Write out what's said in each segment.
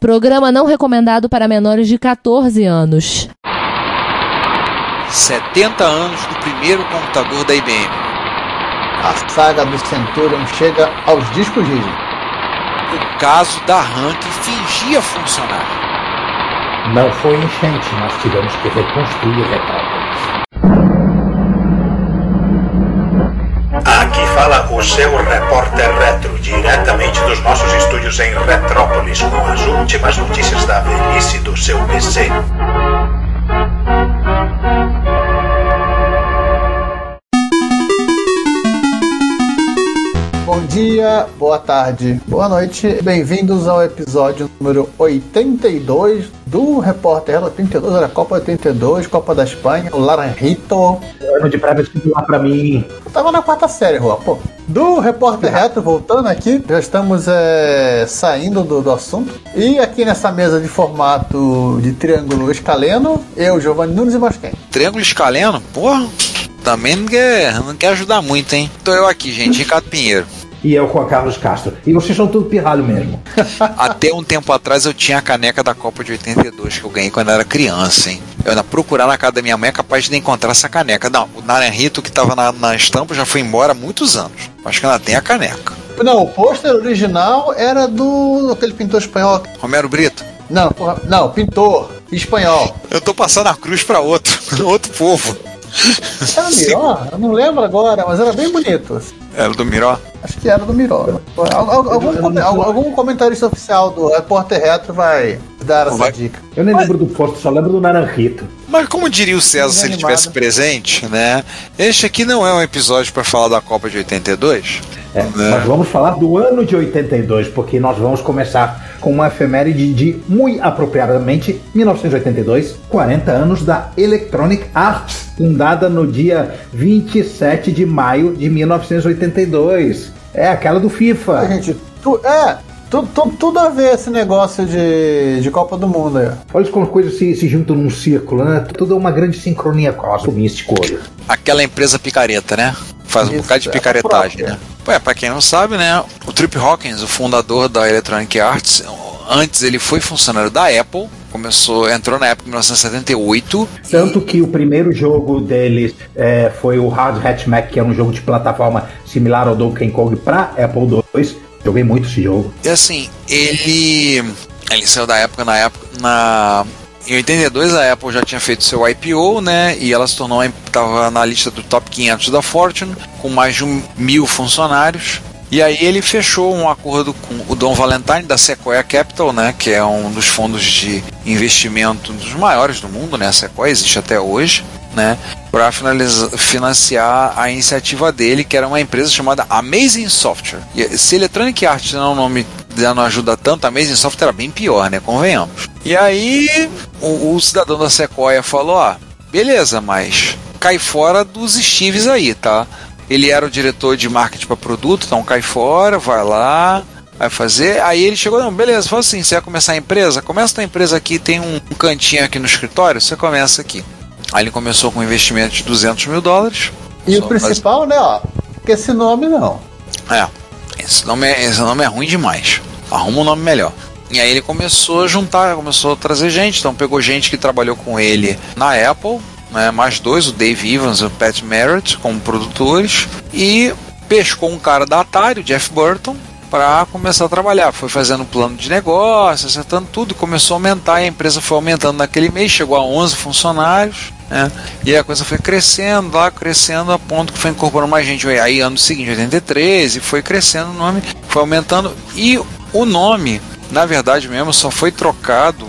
Programa não recomendado para menores de 14 anos. 70 anos do primeiro computador da IBM. A saga do Centurion chega aos discos rígidos. O caso da RAM que fingia funcionar. Não foi enchente, nós tivemos que reconstruir Retrópolis. Aqui fala o seu repórter retro, diretamente dos nossos estúdios em Retrópolis, com as últimas notícias da velhice do seu PC. Bom dia, boa tarde, boa noite. Bem-vindos ao episódio número 82 do Repórter 82, era Copa 82, Copa da Espanha, o Laranjito. Ano de pré-vestibular pra mim. Eu tava na quarta série, Rua, pô. Do Repórter Retro, voltando aqui, já estamos é, saindo do, do assunto. E aqui nessa mesa de formato de triângulo escaleno, eu, Giovanni Nunes e mais quem? Triângulo escaleno? Porra, também não quer, não quer ajudar muito, hein? Tô eu aqui, gente, Ricardo Pinheiro. E eu com a Carlos Castro. E vocês são tudo pirralho mesmo. Até um tempo atrás eu tinha a caneca da Copa de 82 que eu ganhei quando eu era criança, hein? Eu ainda procurar na casa da minha mãe é capaz de encontrar essa caneca. Não, o Naranjito que tava na, na estampa já foi embora há muitos anos. Acho que ainda tem a caneca. Não, o pôster original era do aquele pintor espanhol. Romero Brito. Não, porra, não, pintor espanhol. Eu tô passando a cruz pra outro, outro povo. Era Miró? Eu não lembro agora, mas era bem bonito. Era do Miró? Acho que era do Miró. Algum, algum, algum comentarista oficial do Repórter Retro vai dar essa Vai. dica. Eu nem lembro do Porto, só lembro do Naranjito. Mas como diria o César se ele Desanimado. tivesse presente, né? Este aqui não é um episódio pra falar da Copa de 82. É, Nós vamos falar do ano de 82, porque nós vamos começar com uma efeméride de, muito apropriadamente, 1982, 40 anos da Electronic Arts, fundada no dia 27 de maio de 1982. É aquela do FIFA. gente, tu, é, tu, tu- tudo a ver esse negócio de, de Copa do Mundo aí. Olha como as coisas se, se juntam num círculo, né? Tudo é uma grande sincronia cósmica, místico. olho. Aquela empresa picareta, né? Faz um Isso, bocado de é picaretagem, né? Pô, é, pra quem não sabe, né? O Trip Hawkins, o fundador da Electronic Arts, antes ele foi funcionário da Apple, começou, entrou na em 1978. Tanto que o primeiro jogo deles é, foi o Hard Hat Mac, que era um jogo de plataforma similar ao Donkey Kong para Apple II. Joguei muito esse jogo. E assim, ele. Ele saiu da época na época. Na, em 82 a Apple já tinha feito seu IPO, né? E ela se tornou. Estava na lista do top 500 da Fortune, com mais de um mil funcionários. E aí ele fechou um acordo com o Don Valentine da Sequoia Capital, né? Que é um dos fundos de investimento dos maiores do mundo, né? A Sequoia existe até hoje. Né, para financiar a iniciativa dele, que era uma empresa chamada Amazing Software. E se Electronic Arts não é um nome não ajuda tanto, a Amazing Software era bem pior, né? Convenhamos. E aí o, o cidadão da Sequoia falou: ó, beleza, mas cai fora dos Steves aí, tá? Ele era o diretor de marketing para produto, então cai fora, vai lá, vai fazer. Aí ele chegou, não, beleza, fala assim, você vai começar a empresa? Começa a tua empresa aqui, tem um, cantinho aqui no escritório, você começa aqui. Aí ele começou com um investimento de 200 mil dólares. E o principal, né, ó, que esse nome não. é, esse nome é, esse nome é ruim demais. Arruma um nome melhor. E aí ele começou a juntar, começou a trazer gente. Então pegou gente que trabalhou com ele na Apple, né, mais dois, o Dave Evans e o Pat Merritt, como produtores. E pescou um cara da Atari, o Jeff Burton, para começar a trabalhar. Foi fazendo plano de negócio, acertando tudo, começou a aumentar. E a empresa foi aumentando naquele mês, chegou a 11 funcionários. Né? E a coisa foi crescendo lá, crescendo a ponto que foi incorporando mais gente. Aí ano seguinte, 83, e foi crescendo o nome, foi aumentando. E o nome, na verdade mesmo, só foi trocado,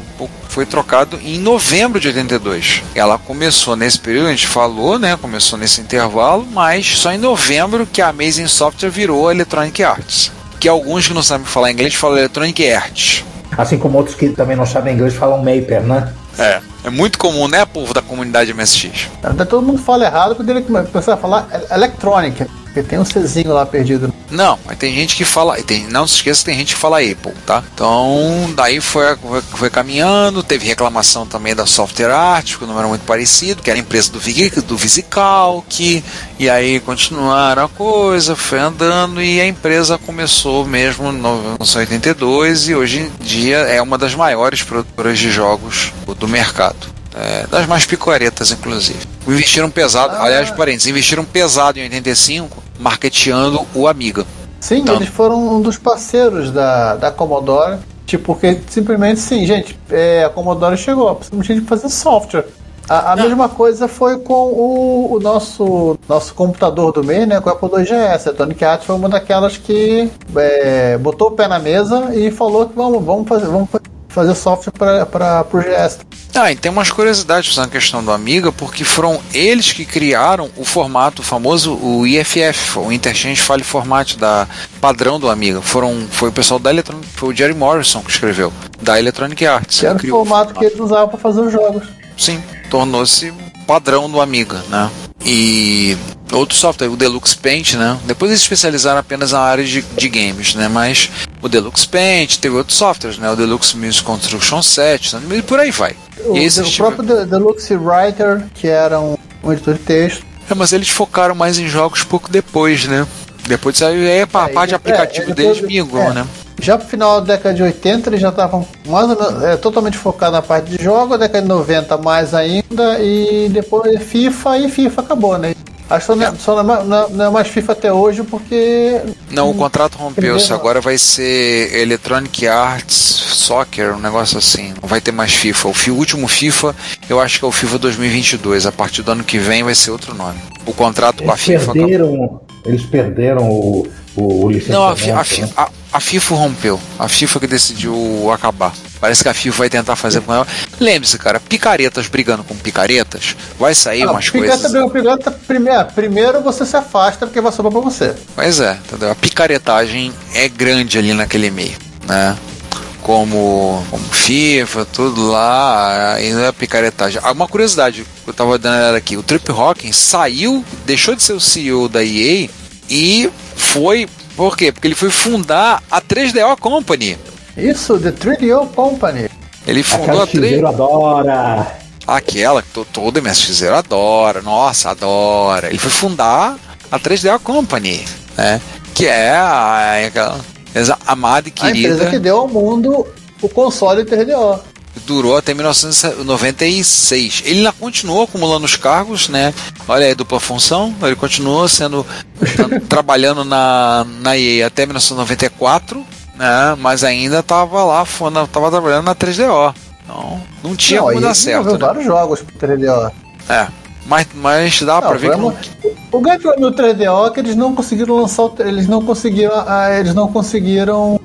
foi trocado em novembro de 82. Ela começou nesse período, a gente falou, né? Começou nesse intervalo, mas só em novembro que a Amazing Software virou a Electronic Arts. Que alguns que não sabem falar inglês falam Electronic Arts. Assim como outros que também não sabem inglês falam Maper, né? É. É muito comum, né, povo da comunidade MSX? Até todo mundo fala errado quando ele começar a falar electronic. Porque tem um Czinho lá perdido. Não, mas tem gente que fala. Tem, não se esqueça que tem gente que fala Apple, tá? Então, daí foi, foi, foi caminhando, teve reclamação também da Software Art, que o era muito parecido, que era a empresa do, do VisiCalc, e aí continuaram a coisa, foi andando, e a empresa começou mesmo em 1982 e hoje em dia é uma das maiores produtoras de jogos do mercado. É, das mais picoretas, inclusive. Investiram pesado, ah. aliás, parênteses, investiram pesado em 85, marketeando o Amiga. Sim, então, eles foram um dos parceiros da, da Commodore. Tipo, porque simplesmente sim, gente, é, a Commodore chegou, precisamos de fazer software. A, a mesma coisa foi com o, o, nosso, nosso computador do mês, né? Com o Apple II GS. A Tony Cat foi uma daquelas que é, botou o pé na mesa e falou que vamos, vamos fazer, vamos fazer software para o GS. Ah, e tem umas curiosidades na questão do Amiga, porque foram eles que criaram o formato famoso, o IFF, o Interchange File Format da padrão do Amiga. Foram, foi o pessoal da Electronic, foi o Jerry Morrison que escreveu, da Electronic Arts. Que era o formato, formato que eles usavam para fazer os jogos. Sim, tornou-se padrão do Amiga, né? E outro software, o Deluxe Paint, né? Depois eles especializaram apenas na área de, de games, né? Mas o Deluxe Paint, teve outros softwares, né? O Deluxe Music Construction 7, né? e por aí vai. O, o próprio Deluxe Writer, que era um, um editor de texto. É, mas eles focaram mais em jogos pouco depois, né? Depois saiu aí a é, parte de aplicativo é, deles migrou, é. né? Já pro final da década de 80 eles já estavam mais é, totalmente focados na parte de jogo, a década de 90 mais ainda, e depois FIFA e FIFA acabou, né? Acho que só, é. só não, é, não, é, mais FIFA até hoje porque. Não, o contrato rompeu-se. Agora vai ser Electronic Arts Soccer, um negócio assim. Não vai ter mais FIFA. O, último FIFA, eu acho que é o FIFA 2022. A partir do ano que vem vai ser outro nome. O contrato eles com a FIFA. Perderam, eles perderam o, o, o Não, a, a, a, a, FIFA rompeu. A FIFA que decidiu acabar. Parece que a FIFA vai tentar fazer com ela. Lembre-se, cara, picaretas brigando com picaretas, vai sair ah, umas coisas. Brigando, picareta, primeiro, primeiro você se afasta porque vai sobrar pra você. Pois é, entendeu? A picaretagem é grande ali naquele meio, né? Como, como FIFA, tudo lá, ainda é picaretagem. Ah, uma curiosidade que eu tava dando aqui: o Trip Hawkins saiu, deixou de ser o CEO da EA e foi. Por quê? Porque ele foi fundar a 3DO Company. Isso, The 3DO Company. Ele fundou Aquela a 3 adora. Aquela que todo MSX adora. Nossa, adora. Ele foi fundar a 3DO Company, né? Que é a, aquela amada e querida. A empresa que deu ao mundo o console 3DO durou até 1996. Ele ainda continuou acumulando os cargos, né? Olha aí, dupla função. Ele continuou sendo trabalhando na, na EA até 1994, né? Mas ainda estava lá, estava trabalhando na 3DO. Então, não tinha não, como dar certo. Né? vários jogos pro 3DO. É. Mas, mas dá para ver que não... O grande problema do 3DO é que eles não conseguiram lançar eles não conseguiram ah, eles não conseguiram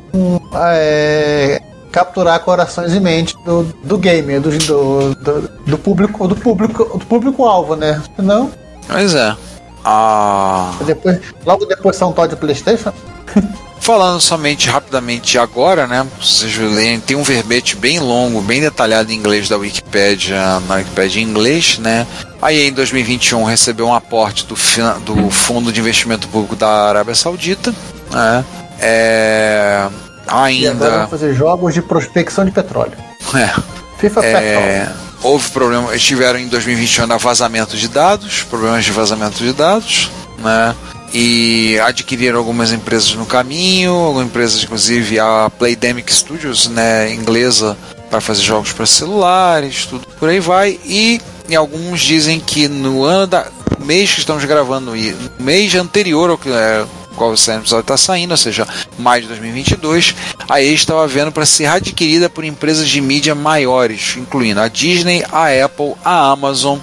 é, capturar corações e mentes do, do gamer, do, do, do, do público, do público, do público-alvo, né? Não? Pois é. Ah. Depois, logo depois são Todd Playstation. Falando somente rapidamente agora, né? Vocês verem, tem um verbete bem longo, bem detalhado em inglês da Wikipedia, na Wikipedia em inglês, né? Aí em 2021 recebeu um aporte do, do Fundo de Investimento Público da Arábia Saudita, né? É, Ainda. E agora vão fazer jogos de prospecção de petróleo. É. FIFA é, Houve problemas, eles tiveram em 2021 vazamento de dados, problemas de vazamento de dados, né? E adquiriram algumas empresas no caminho, algumas empresas, inclusive a Playdemic Studios, né, inglesa, para fazer jogos para celulares, tudo por aí vai. E, e alguns dizem que no ano da mês que estamos gravando, no mês anterior ao que é, qual o episódio está saindo, ou seja, mais de 2022, a EA estava vendo para ser adquirida por empresas de mídia maiores, incluindo a Disney, a Apple, a Amazon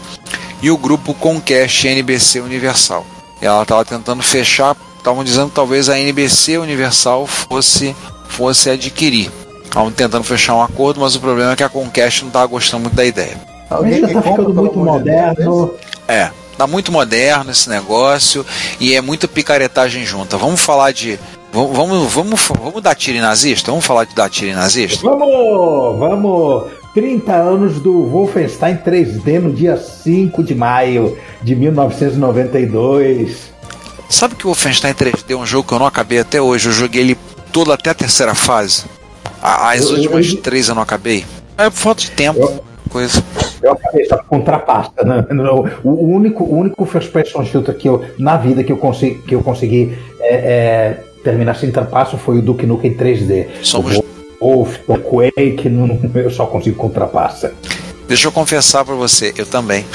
e o grupo Comcast NBC Universal. E ela estava tentando fechar, estavam dizendo que talvez a NBC Universal fosse, fosse adquirir. Estavam tentando fechar um acordo, mas o problema é que a Comcast não estava gostando muito da ideia. Alguém está ficando muito moderno. É, Tá muito moderno esse negócio e é muita picaretagem junta. Vamos falar de. Vamos, vamos, vamos, vamos dar tiro em nazista? Vamos falar de dar tiro em nazista? Vamos! Vamos! 30 anos do Wolfenstein 3D no dia 5 de maio de 1992. Sabe que o Wolfenstein 3D é um jogo que eu não acabei até hoje? Eu joguei ele todo até a terceira fase. As Eu- últimas eu- três eu não acabei. É por falta de tempo. Eu- Coisa. Eu acabei só com trapaça, né? Não, O único, o único first person shooter que eu, na vida que eu consegui, que eu consegui é, é, terminar sem trapaço foi o Duke Nukem 3D. Somos- O Wolf, o Quake, não, eu só consigo com trapaça. Deixa eu confessar pra você, eu também.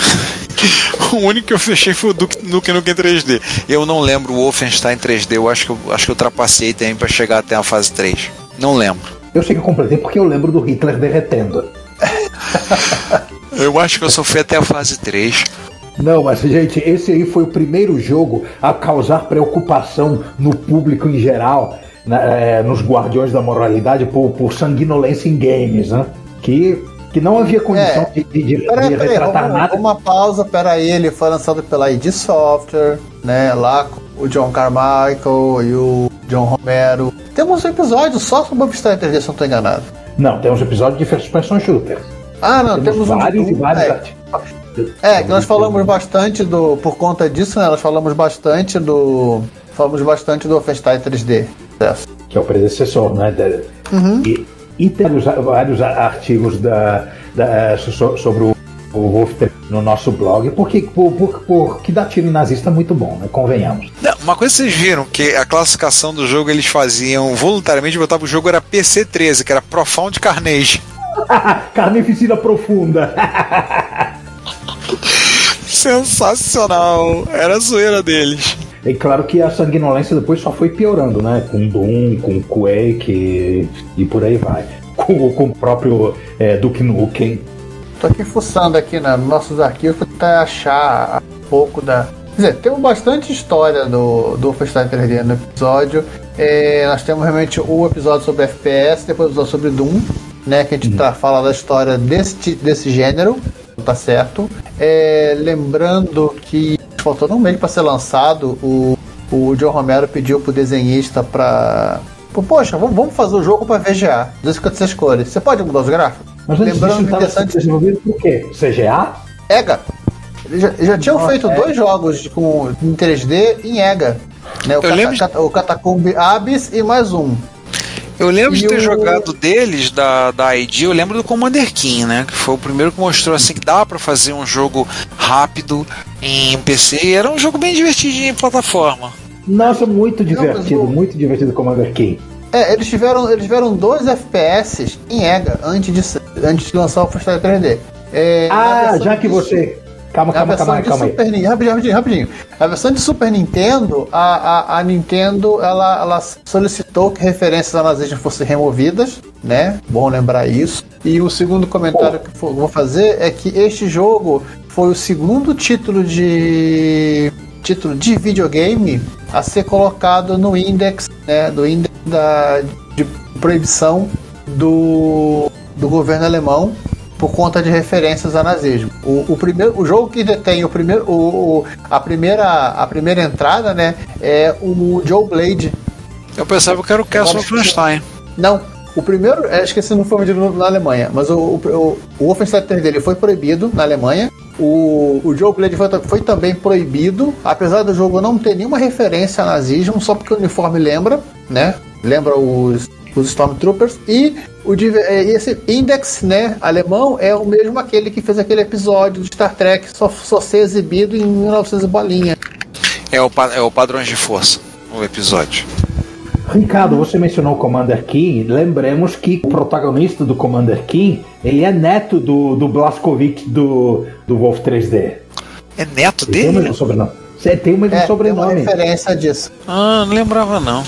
o único que eu fechei foi o Duke Nukem Nukem 3D. Eu não lembro o Wolfenstein 3D. Eu acho que eu, acho que eu trapacei também pra chegar até a fase 3. Não lembro. Eu sei que eu completei porque eu lembro do Hitler derretendo. Eu acho que eu só fui até a fase 3. Não, mas gente, esse aí foi o primeiro jogo a causar preocupação no público em geral, na- é, nos Guardiões da Moralidade, por, por sanguinolência em games, né? Que, que não havia condição É. de, de, de- Peraí, de peraí, retratar vamos- nada. uma pausa, peraí, ele foi lançado pela id Software, né, lá com o John Carmichael e o John Romero. Temos um episódio só sobre o Wolfenstein 3D, se eu não tô enganado. Não, tem uns episódios de First Person Shooter. Ah, não, Temos, temos, um vários e tudo, vários é. artigos. É, que nós falamos bastante do. Por conta disso, né? Nós falamos bastante do. Falamos bastante do Wolfenstein 3D. Certo. que é o predecessor, né? da- Uhum. E, e temos vários artigos da, da- so- sobre o, o Wolf no nosso blog, porque, por, por, por- que dá tiro nazista é muito bom, né? Convenhamos. Não, uma coisa que vocês viram, que a classificação do jogo eles faziam voluntariamente, botavam o jogo era PC-13, que era Profound Carnage. Carnificina profunda. Sensacional! Era a zoeira deles. É claro que a sanguinolência depois só foi piorando, né? Com Doom, com Quake e, e por aí vai. Com, com o próprio é, Duke Nukem. Tô aqui fuçando aqui né, nos nossos arquivos pra tentar achar um pouco da. Quer dizer, temos bastante história do, do Wolfenstein 3D no episódio. É, nós temos realmente o episódio sobre FPS, depois o episódio sobre Doom, né? Que a gente tá, fala da história desse, desse gênero, tá certo. É, lembrando que faltou um mês para ser lançado, o, o John Romero pediu pro desenhista pra. Poxa, vamos, fazer o jogo para VGA, 256 cores. Você pode mudar os gráficos? Mas disso, Lembrando estava interessante desenvolvido por quê? CGA? EGA. Eles já, já tinham Nossa, feito é. dois jogos com, em 3D em EGA. Né, o, Eu Cata- lembro o Catacomb Abyss e mais um. Eu lembro de E ter o- jogado deles, da, da ID, eu lembro do Commander King, né? Que foi o primeiro que mostrou assim que dá pra fazer um jogo rápido em PC. E era um jogo bem divertidinho em plataforma. Nossa, muito divertido, mas o- muito divertido Commander King. É, eles tiveram, eles tiveram dois FPS em EGA antes de, antes de lançar o Wolfenstein 3D. É, Ah, já que de- você. Calma, calma, calma, calma aí. Super rapidinho, rapidinho, rapidinho. A versão de Super Nintendo, a, a, a Nintendo ela, ela solicitou que referências ao nazismo fossem removidas, né? Bom lembrar isso. E o segundo comentário que eu vou fazer é que este jogo foi o segundo título de título de videogame a ser colocado no index, né? Do index da, de proibição do, do governo alemão por conta de referências a nazismo. O, o primeiro, o jogo que detém o primeiro, o, o- a primeira, a primeira entrada, né, é o Joe Blade. Eu pensava que era o Castle Wolfenstein. Não, o primeiro, acho que esse não foi vendido na Alemanha, mas o, o, o, Wolfenstein 3 dele foi proibido na Alemanha. O, o Joe Blade foi, foi também proibido, apesar do jogo não ter nenhuma referência a nazismo, só porque o uniforme lembra, né? Lembra os, os Stormtroopers. E o é, esse Index, né, alemão, é o mesmo aquele que fez aquele episódio de Star Trek só, só ser exibido em 1900 e bolinha. É o, é o Padrões de Força, o episódio. Ricardo, você mencionou o Commander King. Lembremos que o protagonista do Commander King ele é neto do, do Blaskovic do, do Wolf 3D. É neto Ele tem o mesmo dele? sobrenome. Você tem o mesmo É, tem uma sobrenome. referência disso. Ah, não lembrava não.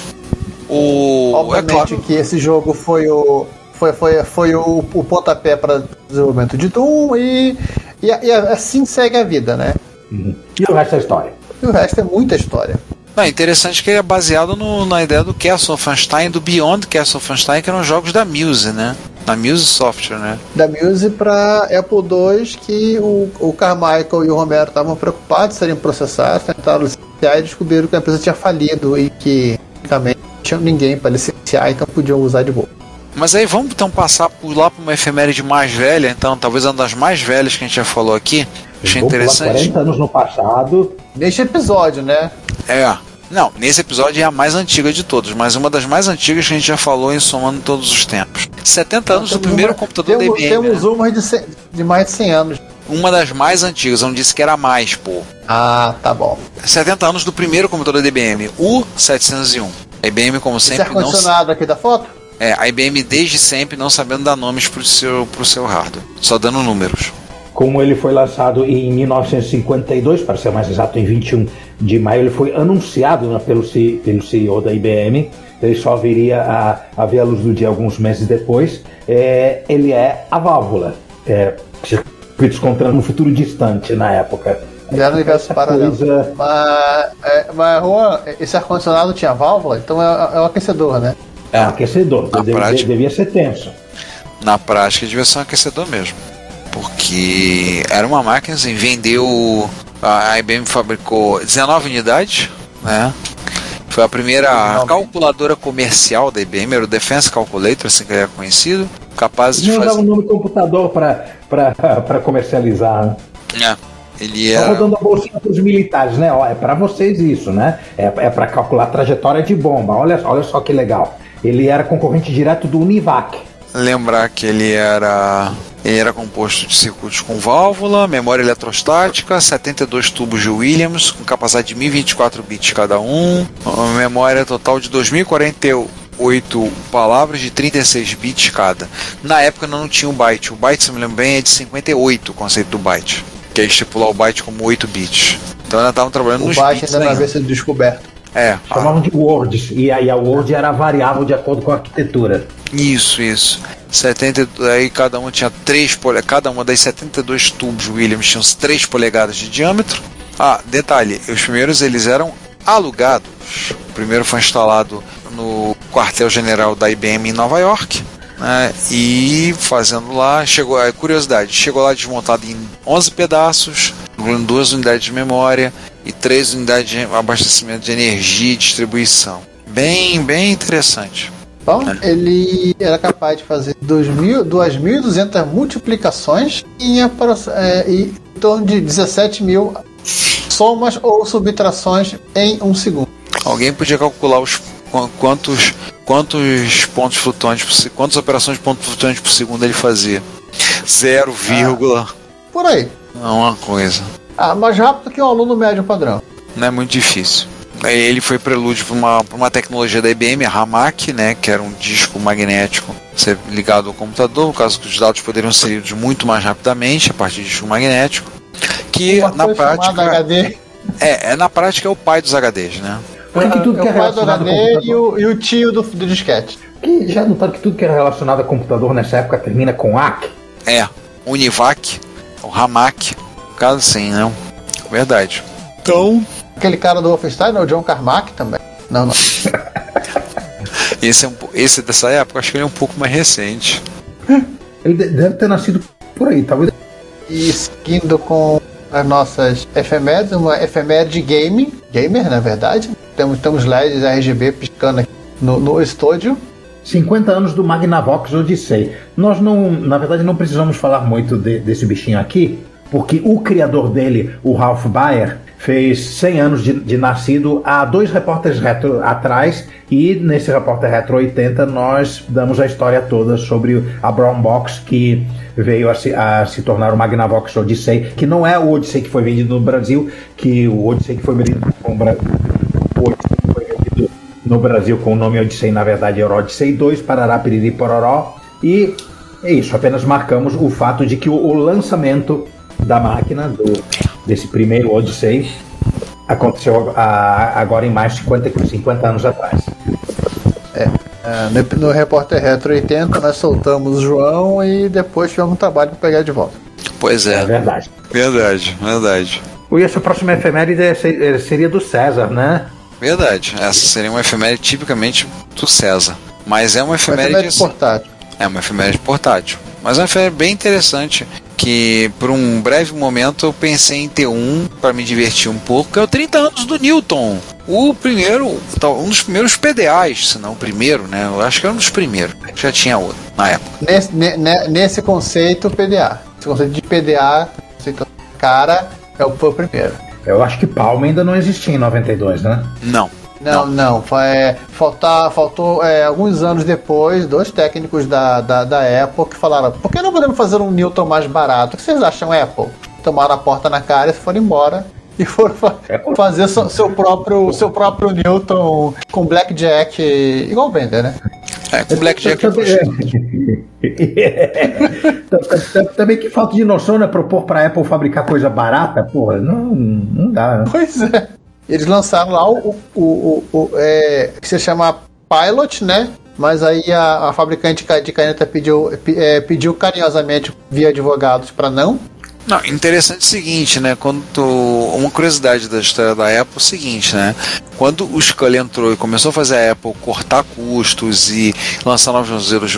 O. É Obviamente claro. que esse jogo foi o foi, foi, foi o, o pontapé para desenvolvimento de Doom e, e, e assim segue a vida, né? Uhum. E o resto da história. E o resto é muita história. Não, é interessante que ele é baseado no- na ideia do Castle Wolfenstein e do Beyond Castle Wolfenstein, que eram jogos da Muse, né? Da Muse Software, né? Da Muse para Apple II, que o, o Carmichael e o Romero estavam preocupados em serem processados, tentaram licenciar e descobriram que a empresa tinha falido e que também não tinha ninguém para licenciar, então podiam usar de boa. Mas aí vamos então passar por lá para uma efeméride mais velha, então, talvez uma das mais velhas que a gente já falou aqui. Achei interessante. 40 anos no passado. Neste episódio, né? É. Não, nesse episódio é a mais antiga de todos, mas uma das mais antigas que a gente já falou em somando todos os tempos. 70 anos do primeiro uma- computador temos, da IBM. Temos né? uma de, cem- de mais de 100 anos. Uma das mais antigas, eu não disse que era mais, pô. Ah, tá bom. 70 anos do primeiro computador da IBM, o 701. A IBM, como Esse sempre, não. ar-condicionado aqui da foto? É, a IBM desde sempre não sabendo dar nomes pro seu, pro seu hardware, só dando números. Como ele foi lançado em 1952, para ser mais exato, em 21 de maio, ele foi anunciado né, pelo, C- pelo CEO da IBM. Ele só viria a, a ver a luz do dia alguns meses depois. É, ele é a válvula. É, circuitos no futuro distante na época. Já no universo paralelo. coisa- Mas, é, mas Juan, esse ar-condicionado tinha válvula, então é, é um aquecedor, né? É um aquecedor, Na deve- prática. devia ser tenso. Na prática, devia ser um aquecedor mesmo. Porque era uma máquina, assim, vendeu. A IBM fabricou 19 unidades, né? Foi a primeira calculadora comercial da IBM, era o Defense Calculator, assim que ele era conhecido, capaz de Não usava o nome computador para comercializar. né? É, ele Tá era. rodando a bolsinha para os militares, né? Ó, é para vocês isso, né? É, é para calcular a trajetória de bomba. Olha, olha só que legal. Ele era concorrente direto do Univac. Lembrar que ele era. Ele era composto de circuitos com válvula, memória eletrostática, 72 tubos de Williams, com capacidade de 1024 bits cada um, memória total de 2048 palavras de 36 bits cada. Na época não tinha o byte, o byte, se me lembro bem, é de 58 o conceito do byte, que é estipular o byte como 8 bits. Então ainda estavam trabalhando O nos bits ainda não havia sido descoberto. É, Chamavam de words. E aí a word era variável de acordo com a arquitetura. Isso, isso. 70, aí cada uma tinha 3 pole, cada uma das 72 tubos Williams tinham 3 polegadas de diâmetro. Ah, detalhe, os primeiros eles eram alugados. O primeiro foi instalado no quartel-general da IBM em Nova York. Né, e fazendo lá, chegou, é, curiosidade, chegou lá desmontado em 11 pedaços, incluindo duas unidades de memória e três unidades de abastecimento de energia e distribuição. Bem, bem interessante. Então, ele era capaz de fazer 2.000 2.200 multiplicações em, apro- é, e em torno de 17 mil somas ou subtrações em um segundo. Alguém podia calcular os quantos quantos pontos flutuantes por se- quantas operações de ponto flutuante por segundo ele fazia. 0, vírgula, Por aí. é uma coisa. Ah, mais rápido que um aluno médio padrão. Não é muito difícil. Aí Ele foi prelúdio para uma, pra uma tecnologia da IBM, a Hamac, né, que era um disco magnético ser ligado ao computador, no caso que os dados poderiam ser lidos muito mais rapidamente a partir de disco magnético, que Uma na prática HD, é, é na prática é o pai dos HDs, né? Olha que tudo é que é o pai do relacionado com HD e computador. o, e o tio do, do disquete. Que já notaram que tudo que era relacionado a computador nessa época termina com AC? É, Univac, o Hamac, caso assim, não. Verdade. Então, Aquele cara do Wolfenstein, né, o John Carmack também. Não, não. esse, é um, esse dessa época, acho que ele é um pouco mais recente. Ele de- deve ter nascido por aí, talvez. E seguindo com as nossas efemérides, uma efeméride gaming, gamer na verdade. Temos, temos LEDs RGB piscando aqui no, no estúdio. 50 anos do Magnavox Odyssey. Nós não, na verdade, não precisamos falar muito de- desse bichinho aqui, porque o criador dele, o Ralph Baer, fez 100 anos de, de nascido há dois repórteres retro atrás, e nesse repórter retro 80 nós damos a história toda sobre a Brown Box que veio a se, a se tornar o Magnavox Odyssey, que não é o Odyssey que foi vendido no Brasil, que o Odyssey que foi vendido no Brasil. O Odyssey que foi vendido no Brasil com o nome Odyssey, na verdade era Odyssey 2, Parará, Piriri, Pororó. E é isso, apenas marcamos o fato de que o, o lançamento da máquina, do, desse primeiro Odyssey, aconteceu a- agora em mais de 50, 50 anos atrás. É, no, no repórter retro 80 nós soltamos o João e depois tivemos um trabalho para pegar de volta. Pois É é, verdade. verdade, verdade. E essa próxima efeméride é- se- seria do César, né? Verdade. Essa seria uma efeméride tipicamente do César. Mas é uma Mas efeméride. também é portátil. É uma efeméride portátil. Mas é uma efeméride bem interessante. Que por um breve momento eu pensei em ter um para me divertir um pouco, que é o 30 anos do Newton. O primeiro, um dos primeiros PDAs, se não o primeiro, né? Eu acho que era um dos primeiros. Já tinha outro na época. Nesse, ne- ne- nesse conceito, PDA. Esse conceito de PDA, conceito cara, é o, foi o primeiro. Eu acho que Palma ainda não existia em 92, né? Não, Não, não. Foi, é, faltar, faltou é, alguns anos depois, dois técnicos da, da, da Apple que falaram: por que não podemos fazer um Newton mais barato? O que vocês acham, Apple? Tomaram a porta na cara e foram embora. E foram fa fazer seu, próprio, seu próprio Newton com Blackjack, igual o Bender, né? É, com Blackjack Também que falta de noção, né? Propor pra Apple fabricar coisa barata, porra, não, não dá, né? Pois é. Eles lançaram lá o, o, o, o é, que se chama Pilot, né? Mas aí a, a fabricante de caneta pediu, é, pediu carinhosamente via advogados para não. Não, interessante o seguinte, né? Quando uma curiosidade da história da Apple é o seguinte, né? Quando o Scully entrou e começou a fazer a Apple cortar custos e lançar novos modelos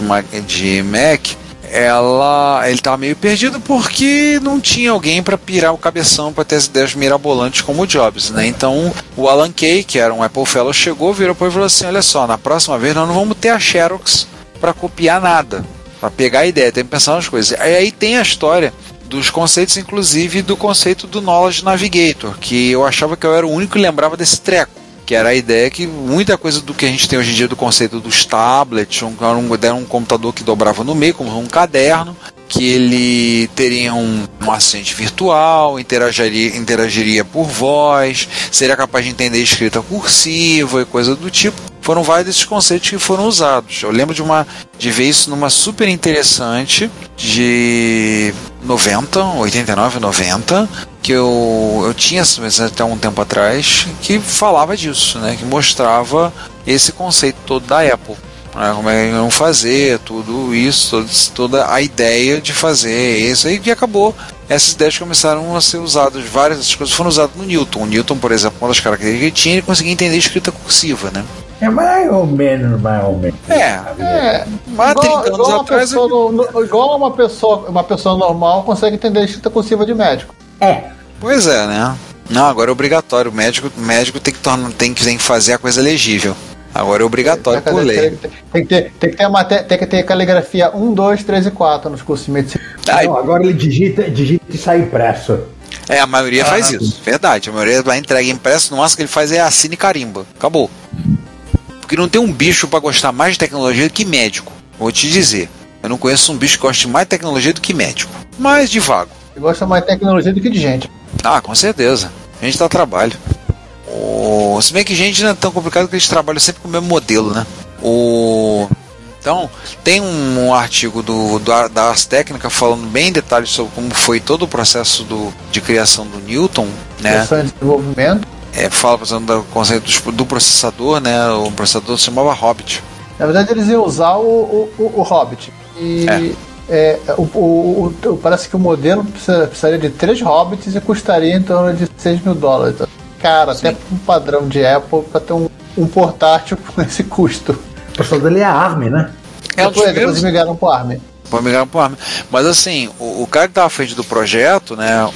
de Mac, ela ele estava meio perdido porque não tinha alguém para pirar o cabeção para ter as ideias mirabolantes como o Jobs, né? Então o Alan Kay, que era um Apple Fellow, chegou, virou para e falou assim: olha só, na próxima vez nós não vamos ter a Xerox para copiar nada, para pegar a ideia, tem que pensar nas coisas. Aí, aí tem a história dos conceitos, inclusive do conceito do Knowledge Navigator, que eu achava que eu era o único que lembrava desse treco que era a ideia que muita coisa do que a gente tem hoje em dia do conceito dos tablets, um, um, um computador que dobrava no meio, como um caderno, que ele teria um, um assistente virtual, interagiria, interagiria por voz, seria capaz de entender escrita cursiva e coisa do tipo. Foram vários desses conceitos que foram usados. Eu lembro de uma de ver isso numa super interessante de 90, 89, 90, que eu, eu tinha até um tempo atrás, que falava disso, né? Que mostrava esse conceito todo da Apple. Né, como é que iam fazer, tudo isso, toda a ideia de fazer isso, e que acabou. Essas ideias começaram a ser usadas, várias dessas coisas foram usadas no Newton. O Newton, por exemplo, uma das características que ele tinha, ele conseguia entender escrita cursiva, né? É mais ou menos, mais ou menos. É, é. Mas 30 anos igual atrás. No, no, igual uma pessoa, uma pessoa normal consegue entender a escrita cursiva de médico. É. Pois é, né? Não, agora é obrigatório. O médico, o médico tem, que tornar, tem, que, tem que fazer a coisa legível. Agora é obrigatório por lei. Tem, tem, que ter, tem, que ter uma, tem que ter caligrafia 1, 2, 3 e 4 nos cursos de medicina. Não, agora ele digita, digita e sai impresso. É, a maioria ah, faz isso. Verdade. A maioria vai entrega impresso. No máximo que ele faz é assina e carimba. Acabou. Porque não tem um bicho para gostar mais de tecnologia do que médico. Vou te dizer. Eu não conheço um bicho que goste mais de tecnologia do que médico. Mais de vago. Ele gosta mais de tecnologia do que de gente. Ah, com certeza. A gente dá trabalho. O... Se bem que gente não é tão complicado que eles trabalham sempre com o mesmo modelo, né? O... Então, tem um, um artigo do, do, da Ars Técnica falando bem em detalhes sobre como foi todo o processo do, de criação do Newton, né? de desenvolvimento é, fala, por exemplo, do conceito do, do, processador, né? O processador se chamava Hobbit. Na verdade, eles iam usar o, o, o Hobbit. E é. É, o, o, o, parece que o modelo precisaria de três Hobbits e custaria em torno de 6 mil dólares. Cara, Sim. até um padrão de Apple para ter um, um portátil com esse custo. O processador dele é ARM, né? É, depois, depois eles migraram pro ARM. Depois migraram pro ARM. Mas assim, o, o cara que estava à frente do projeto, né?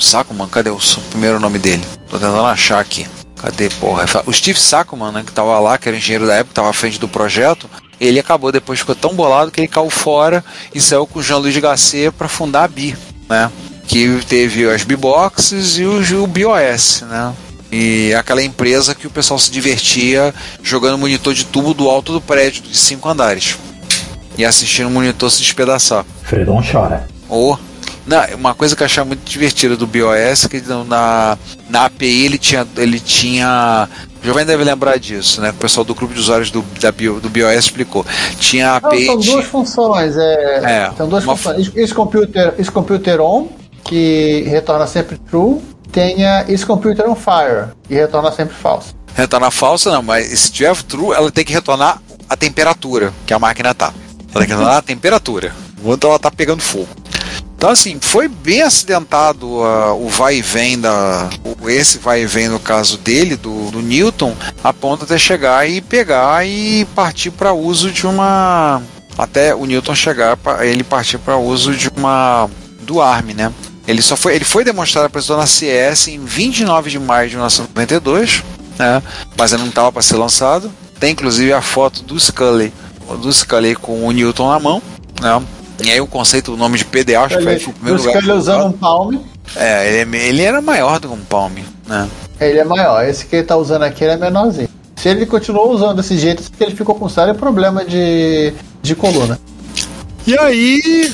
Sakuman, cadê o primeiro nome dele? Tô tentando achar aqui. Cadê, porra? O Steve Sakuman, né, que tava lá, que era engenheiro da época, tava à frente do projeto, ele acabou depois, ficou tão bolado que ele caiu fora e saiu com o Jean-Louis Gasset para fundar a BI, né? Que teve as B-Boxes e o, o BOS, né? E aquela empresa que o pessoal se divertia jogando monitor de tubo do alto do prédio de cinco andares. E assistindo o monitor se despedaçar. Fredon chora. Ou oh, não, uma coisa que eu achava muito divertida do BOS que na, na API ele tinha. Ele tinha o Giovanni deve lembrar disso, né? O pessoal do grupo de usuários do, da Bio, do BOS explicou. Tinha a API. Não, são duas funções. É, é, são duas funções. Esse computer, esse computer on, que retorna sempre true, tem esse computer on fire, que retorna sempre falso. Retorna falsa, não, mas se tiver true, ela tem que retornar a temperatura que a máquina tá. Ela tem que retornar a temperatura. Enquanto ela tá pegando fogo. Então, assim, foi bem acidentado uh, o vai e vem da. Esse vai e vem no caso dele, do, do Newton, a ponto de chegar e pegar e partir para uso de uma. Até o Newton chegar para ele partir para uso de uma. do ARM, né? Ele só foi, ele foi demonstrado para na CS em 29 de maio de 1992, né? Mas ele não estava para ser lançado. Tem inclusive a foto do Scully, do Scully com o Newton na mão, né? E aí o conceito, o nome de PDA, acho que foi o primeiro lugar. Ele usando um Palm. É, ele, é ele, era maior do que um Palm, né? Ele é maior, esse que ele tá usando aqui ele é menorzinho. Se ele continuou usando desse jeito, é porque ele ficou com sério problema de, de coluna. E aí.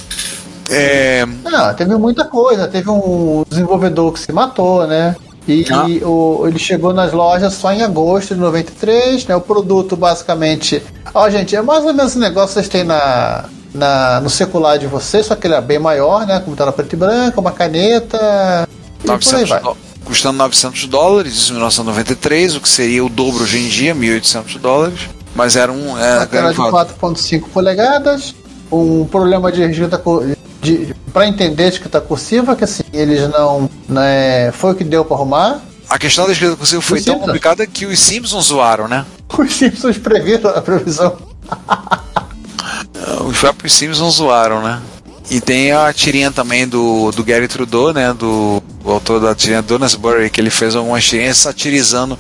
É, Não, teve muita coisa. Teve um desenvolvedor que se matou, né? E, Ah. e o, ele chegou nas lojas só em agosto de 93, né? O produto basicamente. Ó, gente, é mais ou menos esse negócio que vocês têm na, na, no secular de vocês, só que ele é bem maior, né? Como tá na preto e branco, uma caneta. E por aí 900 vai. dó- custando 900 dólares, isso em 1993, o que seria o dobro hoje em dia, 1.800 dólares. Mas era um. Uma Era, tela de 4.5 polegadas, um problema de de, para entender escrita cursiva, que assim, eles não. Né, foi o que deu para arrumar. A questão da escrita cursiva foi Os tão Simpsons. complicada que os Simpsons zoaram, né? Os Simpsons previram a previsão. Os próprios Simpsons zoaram, né? E tem a tirinha também do, do Gary Trudeau, né? Do o autor da tirinha Donasbury, que ele fez algumas tirinhas satirizando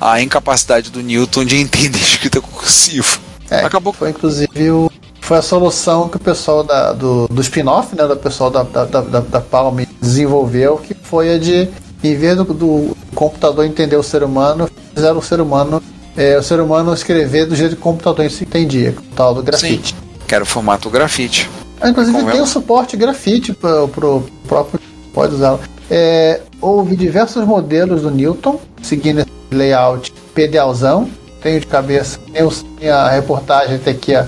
a incapacidade do Newton de entender escrita cursiva. É, Acabou Foi inclusive o, foi a solução que o pessoal da, do, do spin-off, né? Do pessoal da, da, da, da- Palm desenvolveu, que foi a de, em vez do, do computador entender o ser humano, fizeram o ser humano. é, o ser humano escrever do jeito que o computador se entendia, com o tal do grafite. que era o formato grafite. Ah, inclusive Como tem é? o suporte grafite pro, pro próprio. Pode usar. É, houve diversos modelos do Newton, seguindo esse layout PDAlzão. Tenho de cabeça, tem a reportagem até aqui, a,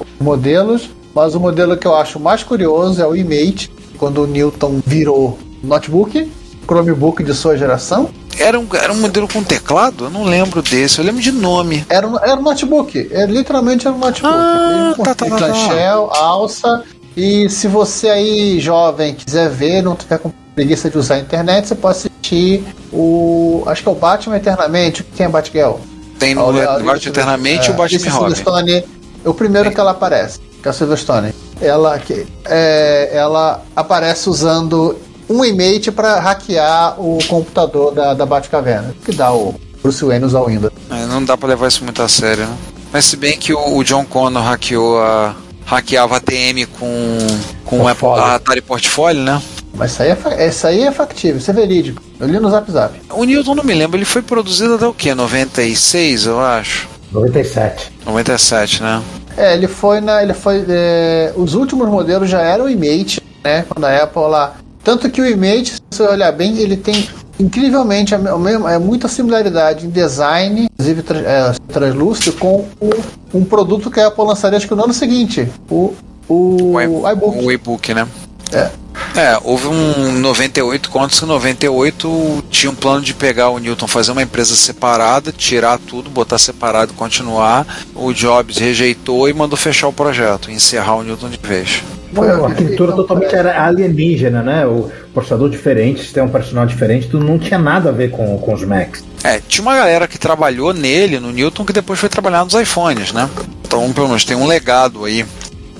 os modelos. Mas o modelo que eu acho mais curioso é o iMate, quando o Newton virou notebook, Chromebook de sua geração. Era um, era um modelo com teclado? Eu não lembro desse, eu lembro de nome. Era, era um notebook, é, literalmente era um notebook. Ah, tá, tá, tá, tá. clanchel, alça. E se você aí, jovem, quiser ver, não tiver com preguiça de usar a internet, você pode assistir o. Acho que é o Batman Eternamente. Quem é Batgirl? Tem no olha, Eternamente e o é, Batman Robin. O primeiro que ela aparece, que é a Silverstone. Ela, que, é, ela aparece usando um e-mail para hackear o computador da, da Batcaverna, que dá o Bruce Wayne usar o Windows. É, não dá pra levar isso muito a sério, né? Mas se bem que o, o John Connor hackeou a. hackeava a TM com, com o Apple, a Atari Portfólio, né? Mas isso aí, é, isso aí é factível, isso é verídico. Eu li no Zap Zap. O Newton não me lembro, ele foi produzido até o quê? 96, eu acho. 97. 97, né? É, ele foi na. Ele foi. é, os últimos modelos já eram o iMate, né? Quando a Apple lá. Tanto que o iMate, se você olhar bem, ele tem incrivelmente a, me- o mesmo- é muita similaridade em design, inclusive tra, é, translúcido, com o, um produto que a Apple lançaria acho que no ano seguinte. O, o, O, iBook. o e-book, né? É. É, houve um 98 contos que em 98 tinha um plano de pegar o Newton, fazer uma empresa separada, tirar tudo, botar separado e continuar. O Jobs rejeitou e mandou fechar o projeto, encerrar o Newton de vez. Foi a a- arquitetura totalmente era alienígena, né? O processador diferente, sistema operacional diferente, tudo não tinha nada a ver com, com os Macs. É, tinha uma galera que trabalhou nele, no Newton, que depois foi trabalhar nos iPhones, né? Então, pelo menos tem um legado aí.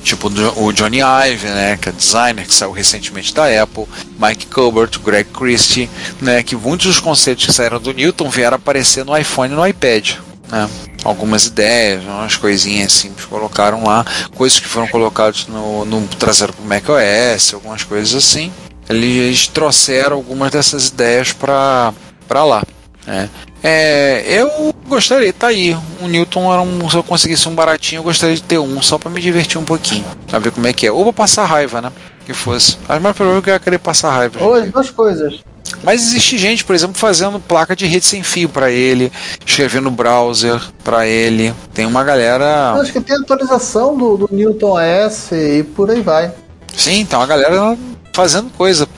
Tipo o Johnny Ive, né, que é designer, que saiu recentemente da Apple, Mike Colbert, Greg Christie, né, que muitos dos conceitos que saíram do Newton vieram aparecer no iPhone e no iPad, né. Algumas ideias, umas coisinhas simples colocaram lá, coisas que foram colocadas no, no traseiro do macOS, algumas coisas assim. Eles trouxeram algumas dessas ideias para lá. né. É, eu gostaria, tá aí. O Newton era um. Se eu conseguisse um baratinho, eu gostaria de ter um, só pra me divertir um pouquinho. Pra ver como é que é. Ou pra passar raiva, né? Que fosse. Mas mais provável que eu ia querer passar raiva. Ou as duas coisas. Mas existe gente, por exemplo, fazendo placa de rede sem fio pra ele, escrevendo browser pra ele. Tem uma galera. Acho que tem atualização do, do Newton S e por aí vai. Sim, tem uma galera fazendo coisa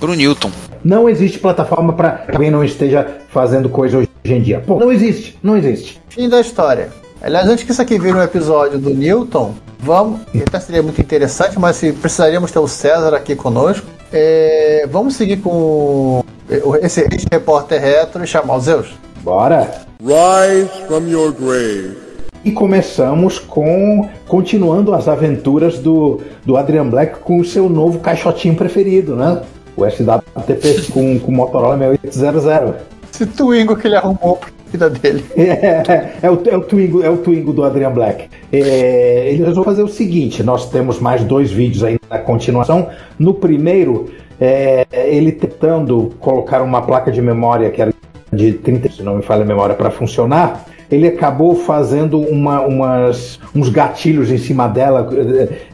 pro Newton. Não existe plataforma para quem não esteja fazendo coisa hoje em dia. Pô, não existe, não existe. Fim da história. Aliás, antes que isso aqui vire um episódio do Newton, vamos. Até seria muito interessante, mas se precisaríamos ter o César aqui conosco. é, vamos seguir com esse, esse repórter retro e chamar os Zeus. Bora! Rise from your grave. E começamos com. continuando as aventuras do, do Adrian Black com o seu novo caixotinho preferido, né? O SWTP com, com o Motorola 6800. Esse Twingo que ele arrumou pra vida dele. É, é, o, é, o Twingo, é o Twingo do Adrian Black. É, ele resolveu fazer o seguinte: nós temos mais dois vídeos aí na continuação. No primeiro, é, ele tentando colocar uma placa de memória que era de 30, se não me falha a memória, para funcionar. ele acabou fazendo uma, umas, uns gatilhos em cima dela,